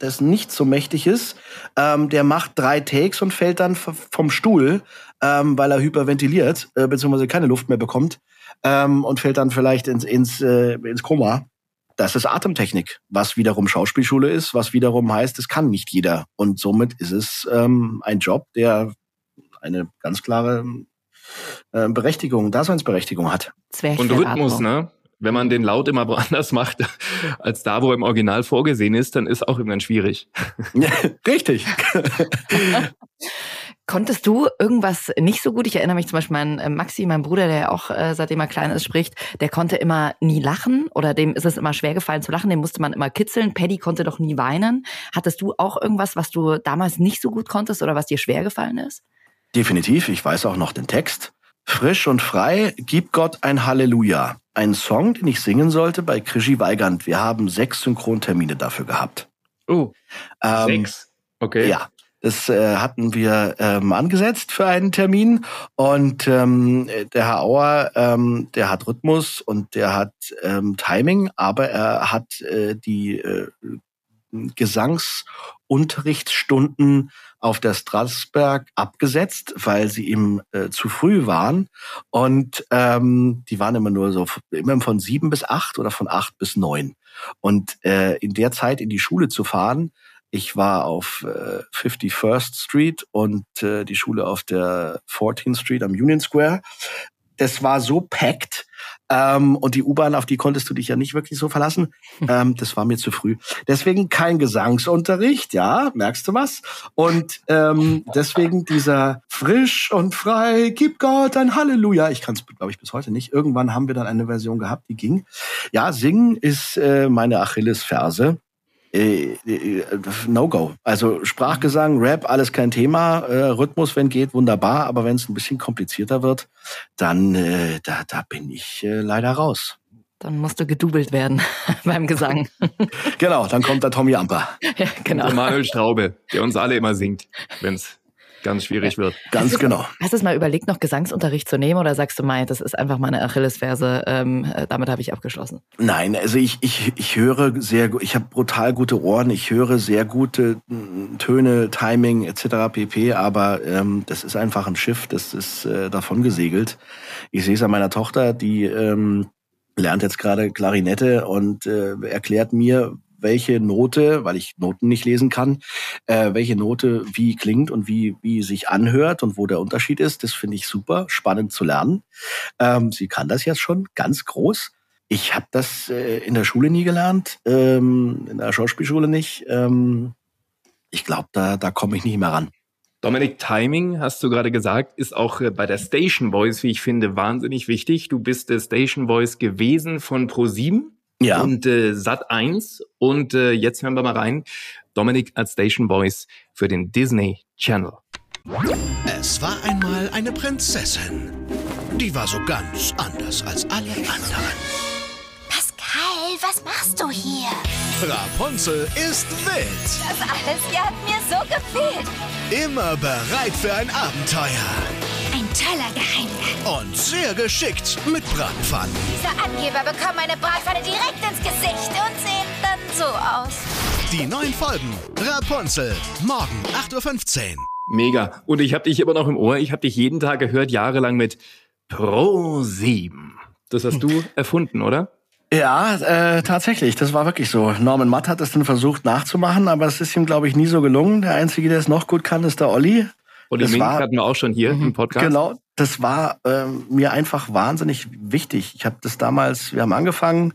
[SPEAKER 1] dessen nicht so mächtig ist, ähm, der macht drei Takes und fällt dann vom Stuhl, ähm, weil er hyperventiliert, äh, beziehungsweise keine Luft mehr bekommt ähm, und fällt dann vielleicht ins, ins, äh, ins Koma. Das ist Atemtechnik, was wiederum Schauspielschule ist, was wiederum heißt, es kann nicht jeder. Und somit ist es ähm, ein Job, der eine ganz klare äh, Berechtigung, Daseinsberechtigung hat.
[SPEAKER 4] Und Rhythmus, ne? Wenn man den Laut immer woanders macht, als da, wo er im Original vorgesehen ist, dann ist auch irgendwann schwierig.
[SPEAKER 1] Richtig.
[SPEAKER 6] Konntest du irgendwas nicht so gut? Ich erinnere mich zum Beispiel an äh, Maxi, mein Bruder, der ja auch äh, seitdem er klein ist spricht, der konnte immer nie lachen oder dem ist es immer schwer gefallen zu lachen, den musste man immer kitzeln. Paddy konnte doch nie weinen. Hattest du auch irgendwas, was du damals nicht so gut konntest oder was dir schwer gefallen ist?
[SPEAKER 1] Definitiv, ich weiß auch noch den Text. Frisch und frei, gib Gott ein Halleluja. Ein Song, den ich singen sollte bei Krischi Weigand. Wir haben sechs Synchrontermine dafür gehabt.
[SPEAKER 4] Oh,
[SPEAKER 1] ähm,
[SPEAKER 4] sechs. Okay.
[SPEAKER 1] Ja, das äh, hatten wir ähm, angesetzt für einen Termin und ähm, der Herr Auer, ähm, der hat Rhythmus und der hat ähm, Timing, aber er hat äh, die äh, Gesangsunterrichtsstunden auf der Strasberg abgesetzt, weil sie ihm äh, zu früh waren und ähm, die waren immer nur so immer von sieben bis acht oder von acht bis neun und äh, in der Zeit in die Schule zu fahren ich war auf äh, 51st Street und äh, die Schule auf der 14th Street am Union Square. Das war so packed. Ähm, und die U-Bahn, auf die konntest du dich ja nicht wirklich so verlassen. Ähm, das war mir zu früh. Deswegen kein Gesangsunterricht, ja, merkst du was? Und ähm, deswegen dieser frisch und frei, gib Gott ein Halleluja. Ich kann es, glaube ich, bis heute nicht. Irgendwann haben wir dann eine Version gehabt, die ging. Ja, singen ist äh, meine Achillesferse äh, äh, No-Go. Also Sprachgesang, Rap, alles kein Thema. Äh, Rhythmus, wenn geht, wunderbar. Aber wenn es ein bisschen komplizierter wird, dann äh, da, da bin ich äh, leider raus.
[SPEAKER 6] Dann musst du gedoubelt werden beim Gesang.
[SPEAKER 1] genau, dann kommt der Tommy Amper.
[SPEAKER 6] Ja, genau.
[SPEAKER 4] Und Manuel Straube, der uns alle immer singt, wenn es ganz schwierig wird.
[SPEAKER 1] Ganz genau.
[SPEAKER 6] Hast du es mal überlegt, noch Gesangsunterricht zu nehmen oder sagst du mal, das ist einfach meine Achillesferse, ähm, äh, damit habe ich abgeschlossen?
[SPEAKER 1] Nein, also ich, ich, ich höre sehr gut, ich habe brutal gute Ohren, ich höre sehr gute Töne, Timing etc. pp, aber ähm, das ist einfach ein Schiff, das ist äh, davon gesegelt. Ich sehe es an meiner Tochter, die ähm, lernt jetzt gerade Klarinette und äh, erklärt mir, welche Note, weil ich Noten nicht lesen kann, äh, welche Note wie klingt und wie, wie sich anhört und wo der Unterschied ist. Das finde ich super, spannend zu lernen. Ähm, sie kann das jetzt schon ganz groß. Ich habe das äh, in der Schule nie gelernt, ähm, in der Schauspielschule nicht. Ähm, ich glaube, da, da komme ich nicht mehr ran.
[SPEAKER 4] Dominik, Timing, hast du gerade gesagt, ist auch äh, bei der Station Voice, wie ich finde, wahnsinnig wichtig. Du bist der Station Voice gewesen von Pro7
[SPEAKER 1] ja.
[SPEAKER 4] und äh, Sat 1 und äh, jetzt hören wir mal rein. Dominik als Station Voice für den Disney Channel.
[SPEAKER 13] Es war einmal eine Prinzessin. Die war so ganz anders als alle anderen.
[SPEAKER 14] Pascal, was machst du hier?
[SPEAKER 13] Rapunzel ist wild.
[SPEAKER 14] Das alles hier hat mir so gefehlt.
[SPEAKER 13] Immer bereit für ein Abenteuer.
[SPEAKER 14] Toller Geheimgang.
[SPEAKER 13] Und sehr geschickt mit Bratpfannen.
[SPEAKER 14] Diese Angeber bekommen eine Bratpfanne direkt ins Gesicht und sehen dann so aus.
[SPEAKER 13] Die neuen Folgen. Rapunzel. Morgen 8.15 Uhr.
[SPEAKER 4] Mega. Und ich habe dich immer noch im Ohr. Ich habe dich jeden Tag gehört, jahrelang mit Pro 7. Das hast du erfunden, oder?
[SPEAKER 1] Ja, äh, tatsächlich. Das war wirklich so. Norman Matt hat es dann versucht nachzumachen, aber es ist ihm, glaube ich, nie so gelungen. Der Einzige, der es noch gut kann, ist der Olli.
[SPEAKER 4] Olli
[SPEAKER 1] Das
[SPEAKER 4] Mink
[SPEAKER 1] war-
[SPEAKER 4] hatten wir auch schon hier im Podcast.
[SPEAKER 1] Genau, das war ähm, mir einfach wahnsinnig wichtig. Ich habe das damals, wir haben angefangen,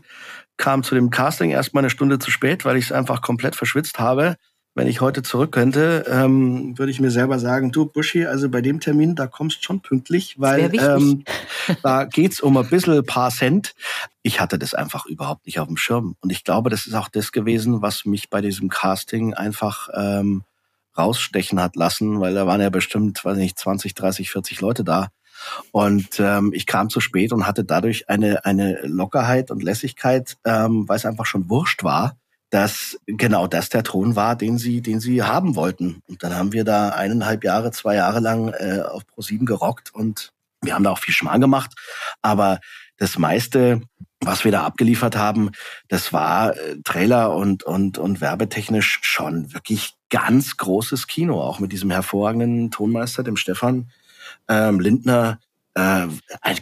[SPEAKER 1] kam zu dem Casting erstmal eine Stunde zu spät, weil ich es einfach komplett verschwitzt habe. Wenn ich heute zurück könnte, ähm, würde ich mir selber sagen, du Buschi, also bei dem Termin, da kommst schon pünktlich, weil ähm, da geht's um ein bisschen paar Cent. Ich hatte das einfach überhaupt nicht auf dem Schirm. Und ich glaube, das ist auch das gewesen, was mich bei diesem Casting einfach ähm, rausstechen hat lassen, weil da waren ja bestimmt, weiß nicht, 20, 30, 40 Leute da. Und ähm, ich kam zu spät und hatte dadurch eine, eine Lockerheit und Lässigkeit, ähm, weil es einfach schon wurscht war, dass genau das der Thron war, den sie, den sie haben wollten. Und dann haben wir da eineinhalb Jahre, zwei Jahre lang äh, auf Pro7 gerockt und wir haben da auch viel Schmarrn gemacht. Aber das meiste, was wir da abgeliefert haben, das war äh, Trailer und, und, und werbetechnisch schon wirklich ganz großes Kino, auch mit diesem hervorragenden Tonmeister, dem Stefan ähm, Lindner. Äh,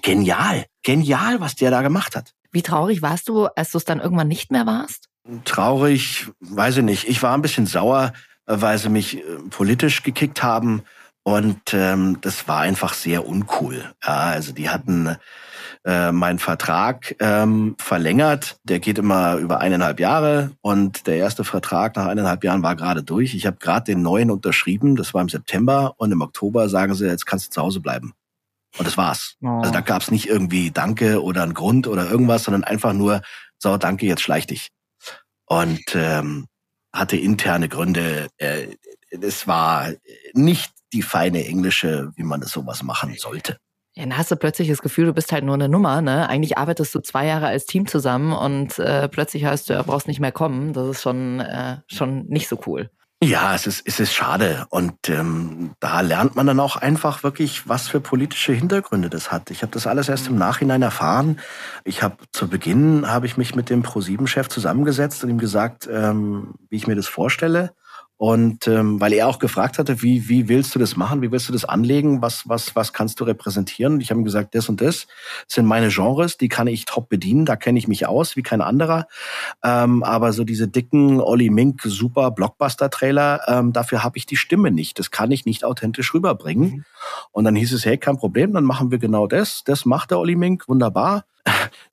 [SPEAKER 1] genial, genial, was der da gemacht hat.
[SPEAKER 6] Wie traurig warst du, als du es dann irgendwann nicht mehr warst?
[SPEAKER 1] Traurig, weiß ich nicht. Ich war ein bisschen sauer, weil sie mich äh, politisch gekickt haben. Und ähm, das war einfach sehr uncool. Ja, also die hatten äh, meinen Vertrag ähm, verlängert. Der geht immer über eineinhalb Jahre und der erste Vertrag nach eineinhalb Jahren war gerade durch. Ich habe gerade den neuen unterschrieben. Das war im September und im Oktober sagen sie, jetzt kannst du zu Hause bleiben. Und das war's. Oh. Also da gab's nicht irgendwie Danke oder einen Grund oder irgendwas, sondern einfach nur, so, danke, jetzt schleich dich und ähm, hatte interne Gründe. Äh, es war nicht die feine englische, wie man das sowas machen sollte.
[SPEAKER 6] Ja, dann hast du plötzlich das Gefühl, du bist halt nur eine Nummer. Ne? Eigentlich arbeitest du zwei Jahre als Team zusammen und äh, plötzlich heißt du, er brauchst nicht mehr kommen. Das ist schon, äh, schon nicht so cool.
[SPEAKER 1] Ja, es ist, es ist schade. Und ähm, da lernt man dann auch einfach wirklich, was für politische Hintergründe das hat. Ich habe das alles erst im Nachhinein erfahren. Ich habe zu Beginn habe ich mich mit dem Pro7-Chef zusammengesetzt und ihm gesagt, ähm, wie ich mir das vorstelle. Und ähm, weil er auch gefragt hatte, wie, wie willst du das machen, wie willst du das anlegen, was, was, was kannst du repräsentieren? Ich habe ihm gesagt, das und das sind meine Genres, die kann ich top bedienen, da kenne ich mich aus wie kein anderer. Ähm, aber so diese dicken Olli Mink super Blockbuster-Trailer, ähm, dafür habe ich die Stimme nicht. Das kann ich nicht authentisch rüberbringen. Mhm. Und dann hieß es, hey, kein Problem, dann machen wir genau das. Das macht der Olli Mink, wunderbar.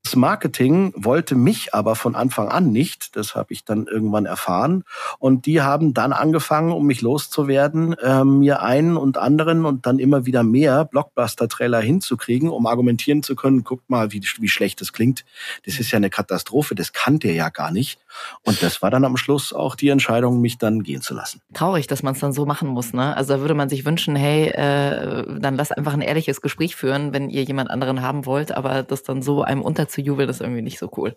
[SPEAKER 1] Das Marketing wollte mich aber von Anfang an nicht. Das habe ich dann irgendwann erfahren. Und die haben dann angefangen, um mich loszuwerden, äh, mir einen und anderen und dann immer wieder mehr Blockbuster-Trailer hinzukriegen, um argumentieren zu können, guckt mal, wie, wie schlecht das klingt. Das ist ja eine Katastrophe, das kannte er ja gar nicht. Und das war dann am Schluss auch die Entscheidung, mich dann gehen zu lassen.
[SPEAKER 6] Traurig, dass man es dann so machen muss. Ne? Also da würde man sich wünschen, hey, äh, dann lass einfach ein ehrliches Gespräch führen, wenn ihr jemand anderen haben wollt, aber das dann so einem unterzujubeln, ist irgendwie nicht so cool.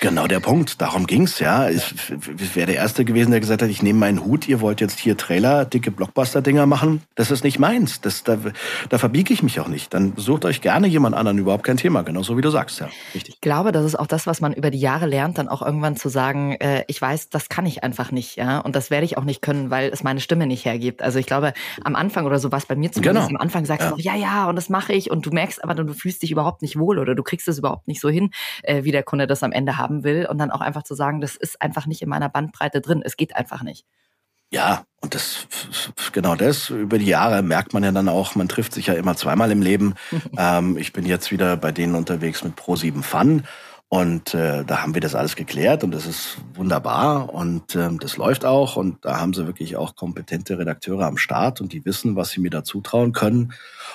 [SPEAKER 1] Genau der Punkt. Darum ging's ja. Ich, ich wäre der Erste gewesen, der gesagt hat, ich nehme meinen Hut, ihr wollt jetzt hier Trailer, dicke Blockbuster-Dinger machen. Das ist nicht meins. Das, da, da verbiege ich mich auch nicht. Dann sucht euch gerne jemand anderen, überhaupt kein Thema. Genauso wie du sagst, ja.
[SPEAKER 6] Richtig. Ich glaube, das ist auch das, was man über die Jahre lernt, dann auch irgendwann zu sagen, äh, ich weiß, das kann ich einfach nicht, ja. Und das werde ich auch nicht können, weil es meine Stimme nicht hergibt. Also ich glaube, am Anfang oder so was bei mir zumindest, genau. am Anfang sagst ja. du noch, ja, ja, und das mache ich und du merkst aber, du fühlst dich überhaupt nicht wohl oder du kriegst es überhaupt nicht so hin, äh, wie der Kunde das am Ende haben will. Und dann auch einfach zu sagen, das ist einfach nicht in meiner Bandbreite drin. Es geht einfach nicht.
[SPEAKER 1] Ja, und das genau das über die Jahre merkt man ja dann auch. Man trifft sich ja immer zweimal im Leben. ähm, ich bin jetzt wieder bei denen unterwegs mit Pro 7 Fun und äh, da haben wir das alles geklärt und das ist wunderbar und ähm, das läuft auch und da haben sie wirklich auch kompetente Redakteure am Start und die wissen, was sie mir da zutrauen können.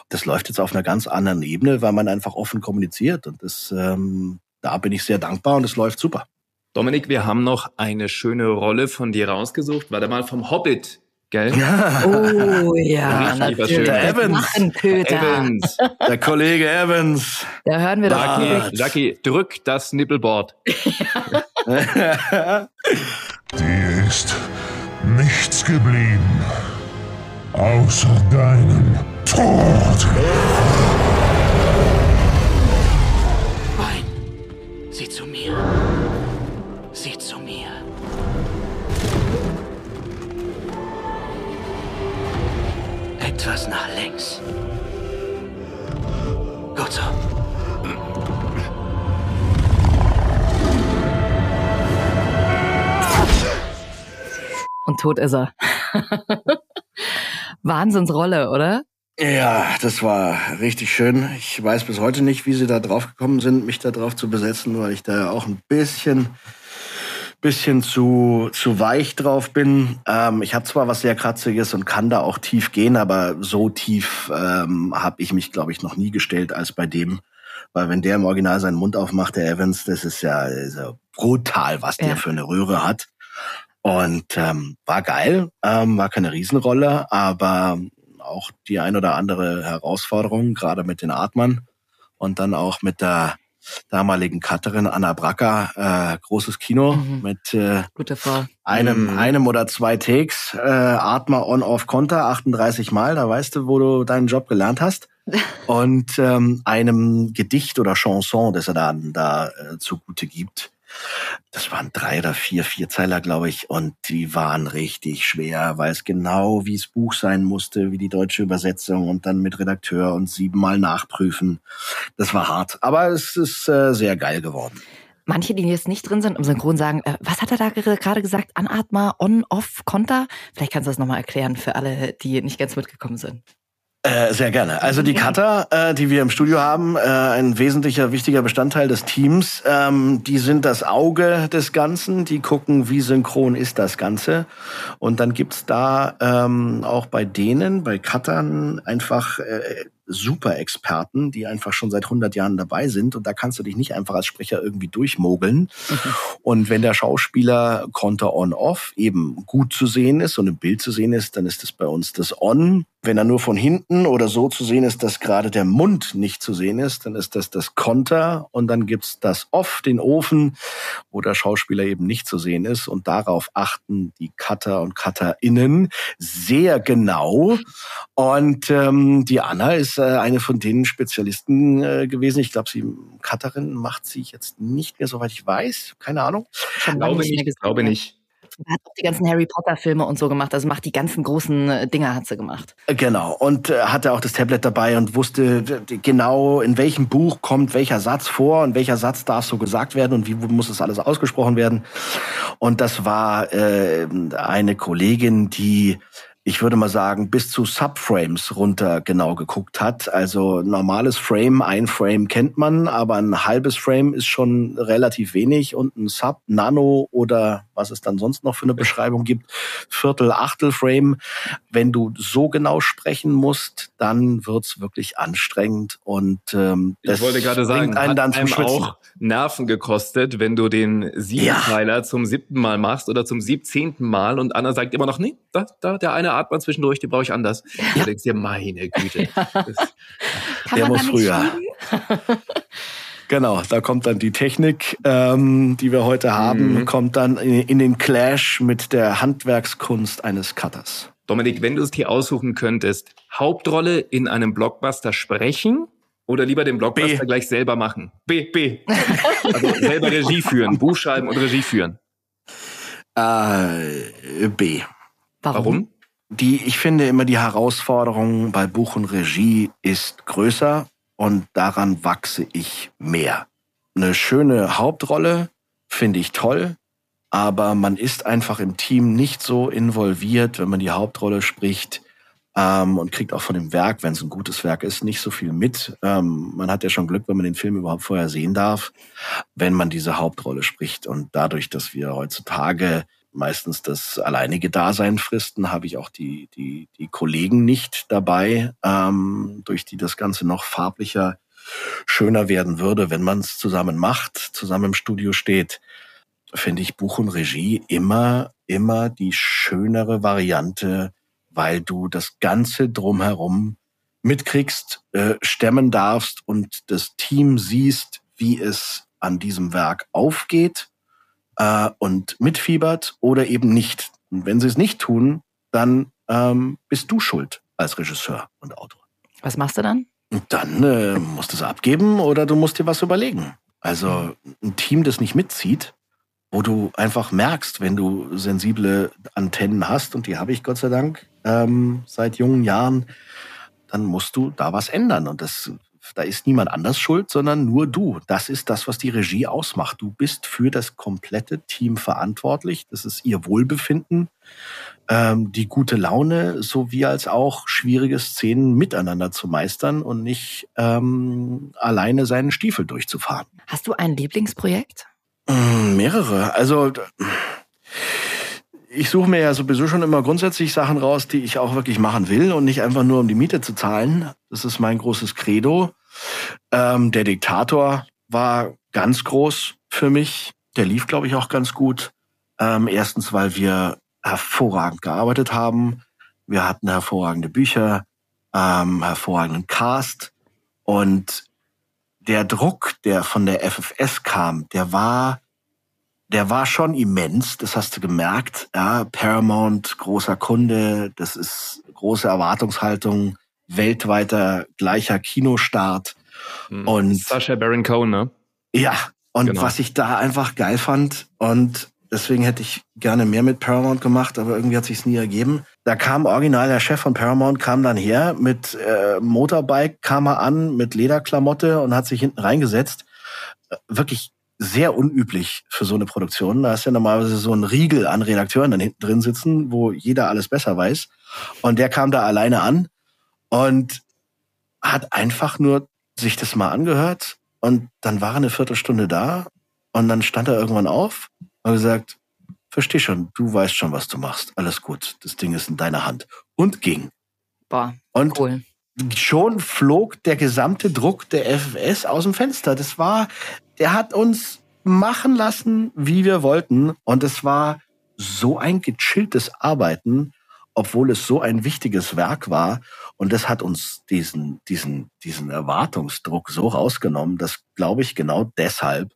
[SPEAKER 1] Das läuft jetzt auf einer ganz anderen Ebene, weil man einfach offen kommuniziert und das, ähm, da bin ich sehr dankbar und es läuft super.
[SPEAKER 4] Dominik, wir haben noch eine schöne Rolle von dir rausgesucht. Warte mal vom Hobbit Gell?
[SPEAKER 1] Ja.
[SPEAKER 6] Oh ja, natürlich.
[SPEAKER 1] Der Evans.
[SPEAKER 4] Evans.
[SPEAKER 1] Der Kollege Evans.
[SPEAKER 6] Da hören wir doch.
[SPEAKER 4] Jackie, Jackie, drück das Nippelboard.
[SPEAKER 15] Dir ist nichts geblieben, außer deinem Tod.
[SPEAKER 8] Wein, sieh zu Etwas nach links. Gut so.
[SPEAKER 6] Und tot ist er. Wahnsinnsrolle, oder?
[SPEAKER 1] Ja, das war richtig schön. Ich weiß bis heute nicht, wie sie da drauf gekommen sind, mich da drauf zu besetzen, weil ich da ja auch ein bisschen bisschen zu, zu weich drauf bin. Ähm, ich habe zwar was sehr Kratziges und kann da auch tief gehen, aber so tief ähm, habe ich mich, glaube ich, noch nie gestellt als bei dem. Weil wenn der im Original seinen Mund aufmacht, der Evans, das ist ja, ist ja brutal, was ja. der für eine Röhre hat. Und ähm, war geil, ähm, war keine Riesenrolle, aber auch die ein oder andere Herausforderung, gerade mit den Atmern und dann auch mit der damaligen Cutterin Anna Bracker, äh, großes Kino
[SPEAKER 6] Mhm.
[SPEAKER 1] mit äh, einem,
[SPEAKER 4] Mhm.
[SPEAKER 1] einem oder zwei Takes, äh, Atmer on-off-Konter, 38 Mal, da weißt du, wo du deinen Job gelernt hast. Und ähm, einem Gedicht oder Chanson, das er dann da äh, zugute gibt. Das waren drei oder vier Vierzeiler, glaube ich, und die waren richtig schwer, weil es genau wie das Buch sein musste, wie die deutsche Übersetzung und dann mit Redakteur und siebenmal nachprüfen. Das war hart, aber es ist äh, sehr geil geworden.
[SPEAKER 6] Manche, die jetzt nicht drin sind im Synchron, sagen, äh, was hat er da ger- gerade gesagt? Anatma, on, off, Konter? Vielleicht kannst du das nochmal erklären für alle, die nicht ganz mitgekommen sind.
[SPEAKER 1] Äh, sehr gerne. Also die Cutter, äh, die wir im Studio haben, äh, ein wesentlicher, wichtiger Bestandteil des Teams, ähm, die sind das Auge des Ganzen, die gucken, wie synchron ist das Ganze. Und dann gibt's da ähm, auch bei denen, bei Cuttern, einfach äh, Super-Experten, die einfach schon seit 100 Jahren dabei sind. Und da kannst du dich nicht einfach als Sprecher irgendwie durchmogeln. Und wenn der Schauspieler Konter on-off eben gut zu sehen ist und im Bild zu sehen ist, dann ist es bei uns das On. Wenn er nur von hinten oder so zu sehen ist, dass gerade der Mund nicht zu sehen ist, dann ist das das Konter. Und dann gibt's das Off, den Ofen, wo der Schauspieler eben nicht zu sehen ist. Und darauf achten die Cutter und CutterInnen sehr genau. Und ähm, die Anna ist äh, eine von den Spezialisten äh, gewesen. Ich glaube, sie Cutterin macht sie jetzt nicht mehr, soweit ich weiß. Keine Ahnung.
[SPEAKER 6] Schon
[SPEAKER 4] Glaube
[SPEAKER 6] nicht gesehen.
[SPEAKER 4] glaube nicht.
[SPEAKER 6] Er hat auch die ganzen Harry Potter Filme und so gemacht. Also macht die ganzen großen äh, Dinger hat sie gemacht.
[SPEAKER 1] Genau. Und äh, hatte auch das Tablet dabei und wusste genau, in welchem Buch kommt welcher Satz vor und welcher Satz darf so gesagt werden und wie muss es alles ausgesprochen werden. Und das war äh, eine Kollegin, die ich würde mal sagen, bis zu Subframes runter genau geguckt hat. Also normales Frame, ein Frame kennt man, aber ein halbes Frame ist schon relativ wenig und ein Sub, Nano oder was es dann sonst noch für eine Beschreibung gibt, Viertel, Achtel Frame. Wenn du so genau sprechen musst, dann wird's wirklich anstrengend und ähm,
[SPEAKER 4] Ich wollte gerade sagen,
[SPEAKER 1] einen
[SPEAKER 4] hat
[SPEAKER 1] dann zum
[SPEAKER 4] einem
[SPEAKER 1] Schwitzen.
[SPEAKER 4] auch Nerven gekostet, wenn du den Siebenteiler zum siebten Mal machst oder zum siebzehnten Mal und Anna sagt immer noch, nee, da, da, der eine atmet zwischendurch, den brauche ich anders. Du denkst dir, meine Güte. Das,
[SPEAKER 1] Der muss früher. Genau, da kommt dann die Technik, ähm, die wir heute haben,
[SPEAKER 4] Mhm.
[SPEAKER 1] kommt dann in, in den Clash mit der Handwerkskunst eines Cutters.
[SPEAKER 4] Dominik, wenn du es dir aussuchen könntest, Hauptrolle in einem Blockbuster sprechen oder lieber den Blockbuster
[SPEAKER 1] B.
[SPEAKER 4] gleich selber machen? B, B. Also selber Regie führen, Buch schreiben und Regie führen.
[SPEAKER 1] Äh, B.
[SPEAKER 4] Warum?
[SPEAKER 1] Die, ich finde immer die Herausforderung bei Buch und Regie ist größer und daran wachse ich mehr. Eine schöne Hauptrolle finde ich toll, aber man ist einfach im Team nicht so involviert, wenn man die Hauptrolle spricht ähm, und kriegt auch von dem Werk, wenn es ein gutes Werk ist, nicht so viel mit. Ähm, man hat ja schon Glück, wenn man den Film überhaupt vorher sehen darf, wenn man diese Hauptrolle spricht. Und dadurch, dass wir heutzutage meistens das alleinige Dasein fristen, habe ich auch die, die, die Kollegen nicht dabei, ähm, durch die das Ganze noch farblicher, schöner werden würde, wenn man es zusammen macht, zusammen im Studio steht. Finde ich Buch und Regie immer, immer die schönere Variante, weil du das Ganze drumherum mitkriegst, äh, stemmen darfst und das Team siehst, wie es an diesem Werk aufgeht äh, und mitfiebert oder eben nicht. Und wenn sie es nicht tun, dann ähm, bist du schuld als Regisseur und Autor.
[SPEAKER 6] Was machst du dann?
[SPEAKER 1] Dann äh, musst du es abgeben oder du musst dir was überlegen. Also ein Team, das nicht mitzieht, wo du einfach merkst, wenn du sensible Antennen hast, und die habe ich Gott sei Dank ähm, seit jungen Jahren, dann musst du da was ändern. Und das, da ist niemand anders schuld, sondern nur du. Das ist das, was die Regie ausmacht. Du bist für das komplette Team verantwortlich. Das ist ihr Wohlbefinden, ähm, die gute Laune, sowie als auch schwierige Szenen miteinander zu meistern und nicht ähm, alleine seinen Stiefel durchzufahren.
[SPEAKER 6] Hast du ein Lieblingsprojekt?
[SPEAKER 1] Mm, Mehrere. Also ich suche mir ja sowieso schon immer grundsätzlich Sachen raus, die ich auch wirklich machen will und nicht einfach nur um die Miete zu zahlen. Das ist mein großes Credo. Ähm, der Diktator war ganz groß für mich. Der lief, glaube ich, auch ganz gut. Ähm, erstens, weil wir hervorragend gearbeitet haben. Wir hatten hervorragende Bücher. ähm, hervorragenden Cast und der Druck, der von der FFS kam, der war, der war schon immens. Das hast du gemerkt. Ja, Paramount, großer Kunde, das ist große Erwartungshaltung, weltweiter gleicher Kinostart.
[SPEAKER 4] Hm.
[SPEAKER 1] Und
[SPEAKER 4] Sascha Baron Cohen, ne?
[SPEAKER 1] ja, und
[SPEAKER 4] Genau.
[SPEAKER 1] was ich da einfach geil fand und deswegen hätte ich gerne mehr mit Paramount gemacht, aber irgendwie hat sich's nie ergeben. Da kam original der Chef von Paramount kam dann her mit äh, Motorbike, kam er an mit Lederklamotte und hat sich hinten reingesetzt. Äh, Wirklich sehr unüblich für so eine Produktion. Da ist ja normalerweise so ein Riegel an Redakteuren dann hinten drin sitzen, wo jeder alles besser weiß. Und der kam da alleine an und hat einfach nur sich das mal angehört und dann war er eine Viertelstunde da und dann stand er irgendwann auf und gesagt, versteh schon, du weißt schon, was du machst. Alles gut, das Ding ist in deiner Hand. Und ging.
[SPEAKER 6] Boah,
[SPEAKER 1] und
[SPEAKER 6] cool.
[SPEAKER 1] schon flog der gesamte Druck der FFS aus dem Fenster. Das war, der hat uns machen lassen, wie wir wollten. Und es war so ein gechilltes Arbeiten, obwohl es so ein wichtiges Werk war. Und das hat uns diesen, diesen, diesen Erwartungsdruck so rausgenommen, dass, glaube ich, genau deshalb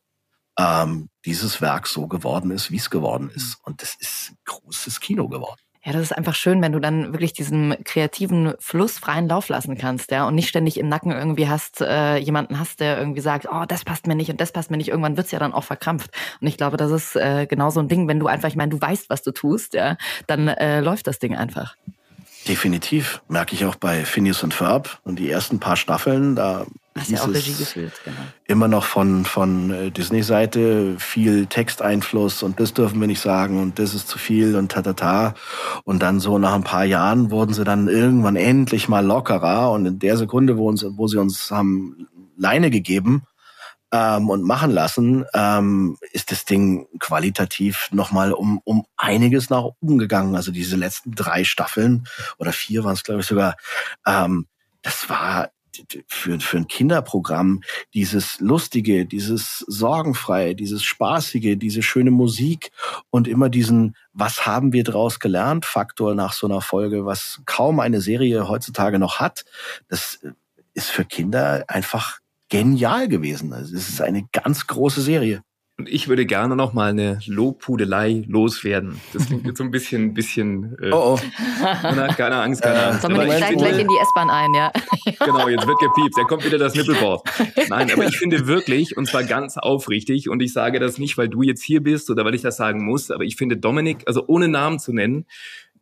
[SPEAKER 1] ähm, dieses Werk so geworden ist, wie es geworden ist. Und das ist großes Kino geworden.
[SPEAKER 6] Ja, das ist einfach schön, wenn du dann wirklich diesem kreativen Fluss freien Lauf lassen kannst, ja, und nicht ständig im Nacken irgendwie hast, äh, jemanden hast, der irgendwie sagt, oh, das passt mir nicht und das passt mir nicht. Irgendwann wird's ja dann auch verkrampft. Und ich glaube, das ist äh, genau so ein Ding, wenn du einfach, ich meine, du weißt, was du tust, ja, dann äh, läuft das Ding einfach.
[SPEAKER 1] Definitiv. Merke ich auch bei Phineas und Ferb und die ersten paar Staffeln, da
[SPEAKER 6] Hast ja auch
[SPEAKER 1] es
[SPEAKER 6] Regie geführt, genau.
[SPEAKER 1] immer noch von, von äh, Disney-Seite viel Texteinfluss und das dürfen wir nicht sagen und das ist zu viel und tatata. Und dann so nach ein paar Jahren wurden sie dann irgendwann endlich mal lockerer und in der Sekunde, wo, uns, wo sie uns haben Leine gegeben ähm, und machen lassen, ähm, ist das Ding qualitativ nochmal um, um einiges nach oben gegangen. Also diese letzten drei Staffeln oder vier waren es, glaube ich, sogar, ähm, das war für, für ein Kinderprogramm dieses Lustige, dieses Sorgenfreie, dieses Spaßige, diese schöne Musik und immer diesen Was haben wir draus gelernt Faktor nach so einer Folge, was kaum eine Serie heutzutage noch hat. Das ist für Kinder einfach genial gewesen. Also es ist eine ganz große Serie.
[SPEAKER 4] Und ich würde gerne noch mal eine Lobhudelei loswerden. Das klingt jetzt so ein bisschen, bisschen. Äh,
[SPEAKER 1] oh, oh.
[SPEAKER 4] Na, keine Angst, keine Angst.
[SPEAKER 6] Dominik
[SPEAKER 4] Aber ich
[SPEAKER 6] steigt
[SPEAKER 4] finde-
[SPEAKER 6] gleich in die S-Bahn ein, ja.
[SPEAKER 4] Genau, jetzt wird gepiept. Da kommt wieder das Nippelboard. Nein, aber ich finde wirklich, und zwar ganz aufrichtig, und ich sage das nicht, weil du jetzt hier bist oder weil ich das sagen muss, aber ich finde Dominik, also ohne Namen zu nennen,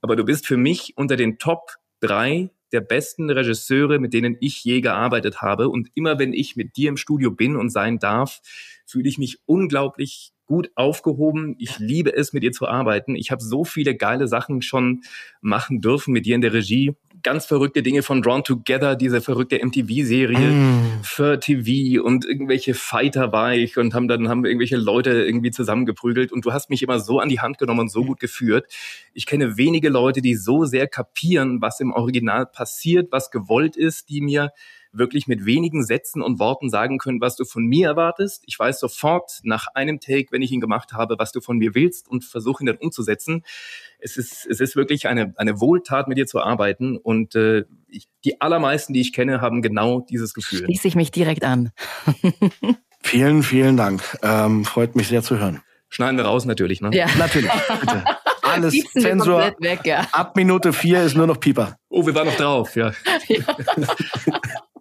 [SPEAKER 4] aber du bist für mich unter den Top drei der besten Regisseure, mit denen ich je gearbeitet habe. Und immer wenn ich mit dir im Studio bin und sein darf, fühle ich mich unglaublich gut aufgehoben. Ich liebe es, mit dir zu arbeiten. Ich habe so viele geile Sachen schon machen dürfen mit dir in der Regie. Ganz verrückte Dinge von Drawn Together, diese verrückte MTV-Serie
[SPEAKER 1] Mm.
[SPEAKER 4] für TV und irgendwelche Fighter war ich und haben dann haben irgendwelche Leute irgendwie zusammengeprügelt und du hast mich immer so an die Hand genommen und so gut geführt. Ich kenne wenige Leute, die so sehr kapieren, was im Original passiert, was gewollt ist, die mir wirklich mit wenigen Sätzen und Worten sagen können, was du von mir erwartest. Ich weiß sofort nach einem Take, wenn ich ihn gemacht habe, was du von mir willst und versuche ihn dann umzusetzen. Es ist, es ist wirklich eine, eine Wohltat, mit dir zu arbeiten und äh, ich, die allermeisten, die ich kenne, haben genau dieses Gefühl.
[SPEAKER 6] Schließe ich mich direkt an.
[SPEAKER 1] Vielen, vielen Dank. Ähm, freut mich sehr zu hören.
[SPEAKER 4] Schneiden wir raus natürlich, ne?
[SPEAKER 6] Ja.
[SPEAKER 1] Natürlich, bitte. Alles
[SPEAKER 6] Piepsen
[SPEAKER 1] Zensor.
[SPEAKER 6] weg, ja.
[SPEAKER 1] Ab Minute vier ist nur noch Pieper.
[SPEAKER 4] Oh, wir waren noch drauf, ja.
[SPEAKER 6] Hey,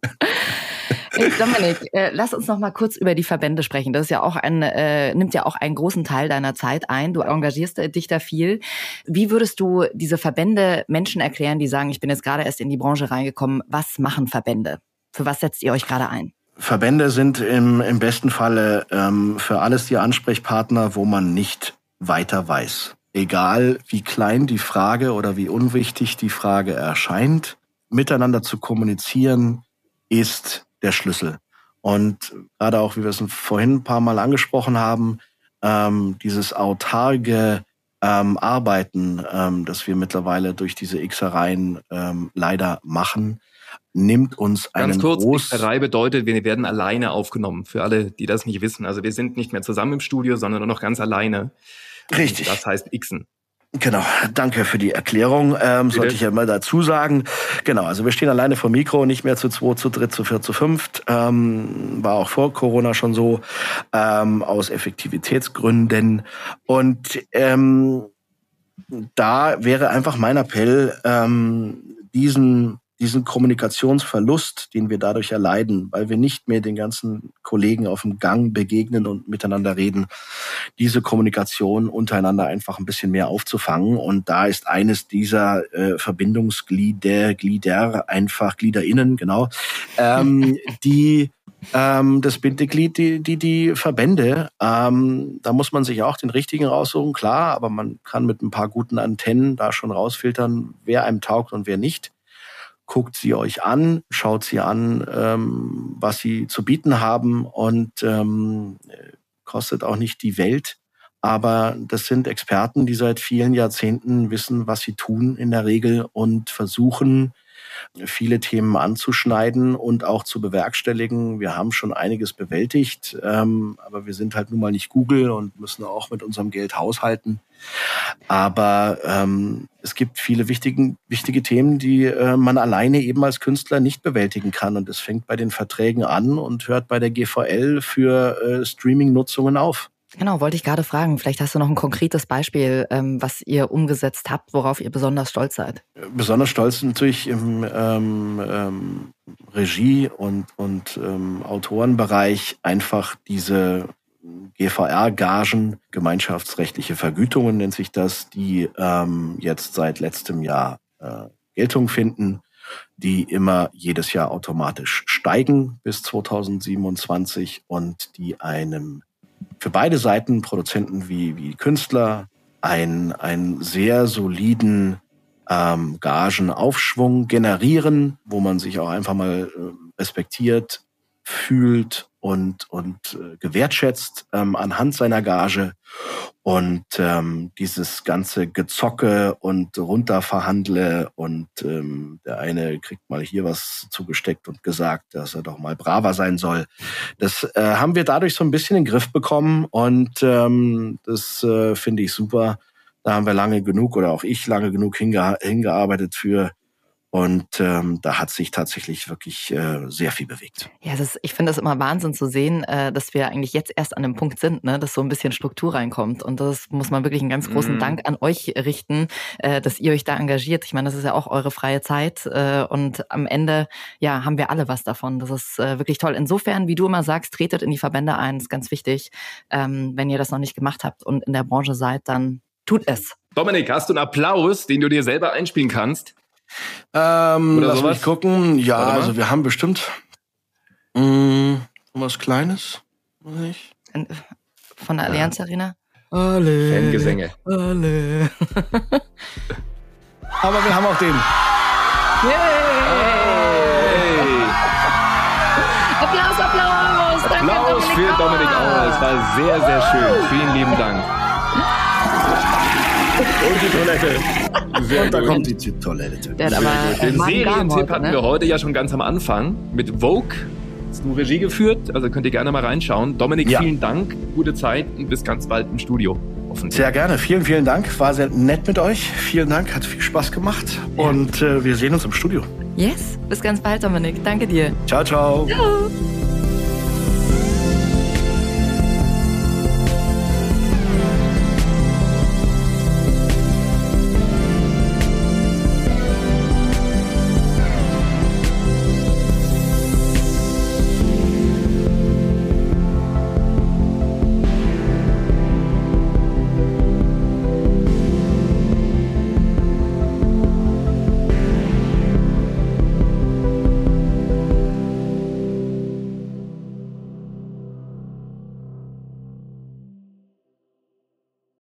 [SPEAKER 6] Dominik, äh, lass uns noch mal kurz über die Verbände sprechen. Das ist ja auch ein, äh, nimmt ja auch einen großen Teil deiner Zeit ein. Du engagierst äh, dich da viel. Wie würdest du diese Verbände Menschen erklären, die sagen, ich bin jetzt gerade erst in die Branche reingekommen? Was machen Verbände? Für was setzt ihr euch gerade ein?
[SPEAKER 1] Verbände sind im, im besten Falle ähm, für alles die Ansprechpartner, wo man nicht weiter weiß. Egal wie klein die Frage oder wie unwichtig die Frage erscheint, miteinander zu kommunizieren ist der Schlüssel. Und gerade auch, wie wir es vorhin ein paar Mal angesprochen haben, ähm, dieses autarke ähm, Arbeiten, ähm, das wir mittlerweile durch diese Xereien ähm, leider machen, nimmt uns einen
[SPEAKER 4] Ganz kurz,
[SPEAKER 1] groß
[SPEAKER 4] Xerei bedeutet, wir werden alleine aufgenommen. Für alle, die das nicht wissen. Also wir sind nicht mehr zusammen im Studio, sondern nur noch ganz alleine.
[SPEAKER 1] Richtig.
[SPEAKER 4] Das heißt Xen.
[SPEAKER 1] Genau, danke für die Erklärung. Ähm, sollte ich ja mal dazu sagen. Genau, also wir stehen alleine vor Mikro, nicht mehr zu zwei, zu dritt, zu vier, zu fünft. Ähm, war auch vor Corona schon so, ähm, aus Effektivitätsgründen. Und ähm, da wäre einfach mein Appell, ähm, diesen diesen Kommunikationsverlust, den wir dadurch erleiden, weil wir nicht mehr den ganzen Kollegen auf dem Gang begegnen und miteinander reden, diese Kommunikation untereinander einfach ein bisschen mehr aufzufangen. Und da ist eines dieser äh, Verbindungsglieder, Glieder, einfach GliederInnen, genau, ähm, die ähm, das Bindeglied, die, die, die Verbände. Ähm, da muss man sich auch den richtigen raussuchen, klar, aber man kann mit ein paar guten Antennen da schon rausfiltern, wer einem taugt und wer nicht guckt sie euch an, schaut sie an, ähm, was sie zu bieten haben und ähm, kostet auch nicht die Welt. Aber das sind Experten, die seit vielen Jahrzehnten wissen, was sie tun in der Regel und versuchen, viele Themen anzuschneiden und auch zu bewerkstelligen. Wir haben schon einiges bewältigt, ähm, aber wir sind halt nun mal nicht Google und müssen auch mit unserem Geld haushalten. Aber ähm, es gibt viele wichtigen, wichtige Themen, die äh, man alleine eben als Künstler nicht bewältigen kann. Und es fängt bei den Verträgen an und hört bei der GVL für äh, Streaming-Nutzungen auf.
[SPEAKER 6] Genau, wollte ich gerade fragen. Vielleicht hast du noch ein konkretes Beispiel, ähm, was ihr umgesetzt habt, worauf ihr besonders stolz seid.
[SPEAKER 1] Besonders stolz natürlich im ähm, ähm, Regie- und, und ähm, Autorenbereich einfach diese GVR-Gagen, gemeinschaftsrechtliche Vergütungen nennt sich das, die ähm, jetzt seit letztem Jahr äh, Geltung finden, die immer jedes Jahr automatisch steigen bis 2027 und die einem für beide Seiten, Produzenten wie, wie Künstler, ein, einen sehr soliden ähm, Gagenaufschwung generieren, wo man sich auch einfach mal äh, respektiert fühlt und, und äh, gewertschätzt ähm, anhand seiner Gage. Und ähm, dieses ganze Gezocke und runterverhandle und ähm, der eine kriegt mal hier was zugesteckt und gesagt, dass er doch mal braver sein soll. Das äh, haben wir dadurch so ein bisschen in den Griff bekommen und ähm, das äh, finde ich super. Da haben wir lange genug oder auch ich lange genug hinge hingearbeitet für und ähm, da hat sich tatsächlich wirklich äh, sehr viel bewegt.
[SPEAKER 6] Ja, das, ich finde das immer Wahnsinn zu sehen, äh, dass wir eigentlich jetzt erst an dem Punkt sind, ne, dass so ein bisschen Struktur reinkommt. Und das muss man wirklich einen ganz großen mm. Dank an euch richten, äh, dass ihr euch da engagiert. Ich meine, das ist ja auch eure freie Zeit. Äh, und am Ende, ja, haben wir alle was davon. Das ist äh, wirklich toll. Insofern, wie du immer sagst, tretet in die Verbände ein, ist ganz wichtig. Ähm, wenn ihr das noch nicht gemacht habt und in der Branche seid, dann tut es.
[SPEAKER 4] Dominik, hast du einen Applaus, den du dir selber einspielen kannst?
[SPEAKER 1] Ähm, Oder lass sowas? mich gucken. Ja, also wir haben bestimmt mh, mm, was Kleines. Nicht?
[SPEAKER 6] Von der Allianz ja. Arena?
[SPEAKER 4] Alle. Fangesänge.
[SPEAKER 6] Alle.
[SPEAKER 1] Aber wir haben auch den.
[SPEAKER 6] Yay! Hey. Applaus, Applaus!
[SPEAKER 4] Applaus Danke, für Dominik Auer. Es war sehr, sehr schön. Vielen lieben Dank.
[SPEAKER 1] Und die Toilette. Sehr Und da kommt die Toilette.
[SPEAKER 6] Der hat aber
[SPEAKER 4] Den Serientipp hatten ne? wir heute ja schon ganz am Anfang mit Vogue. Hast du Regie geführt? Also könnt ihr gerne mal reinschauen. Dominik, ja. vielen Dank. Gute Zeit und bis ganz bald im Studio.
[SPEAKER 1] Sehr gerne. Vielen, vielen Dank. War sehr nett mit euch. Vielen Dank. Hat viel Spaß gemacht. Und äh, wir sehen uns im Studio.
[SPEAKER 6] Yes. Bis ganz bald, Dominik. Danke dir.
[SPEAKER 1] Ciao, ciao. Ciao.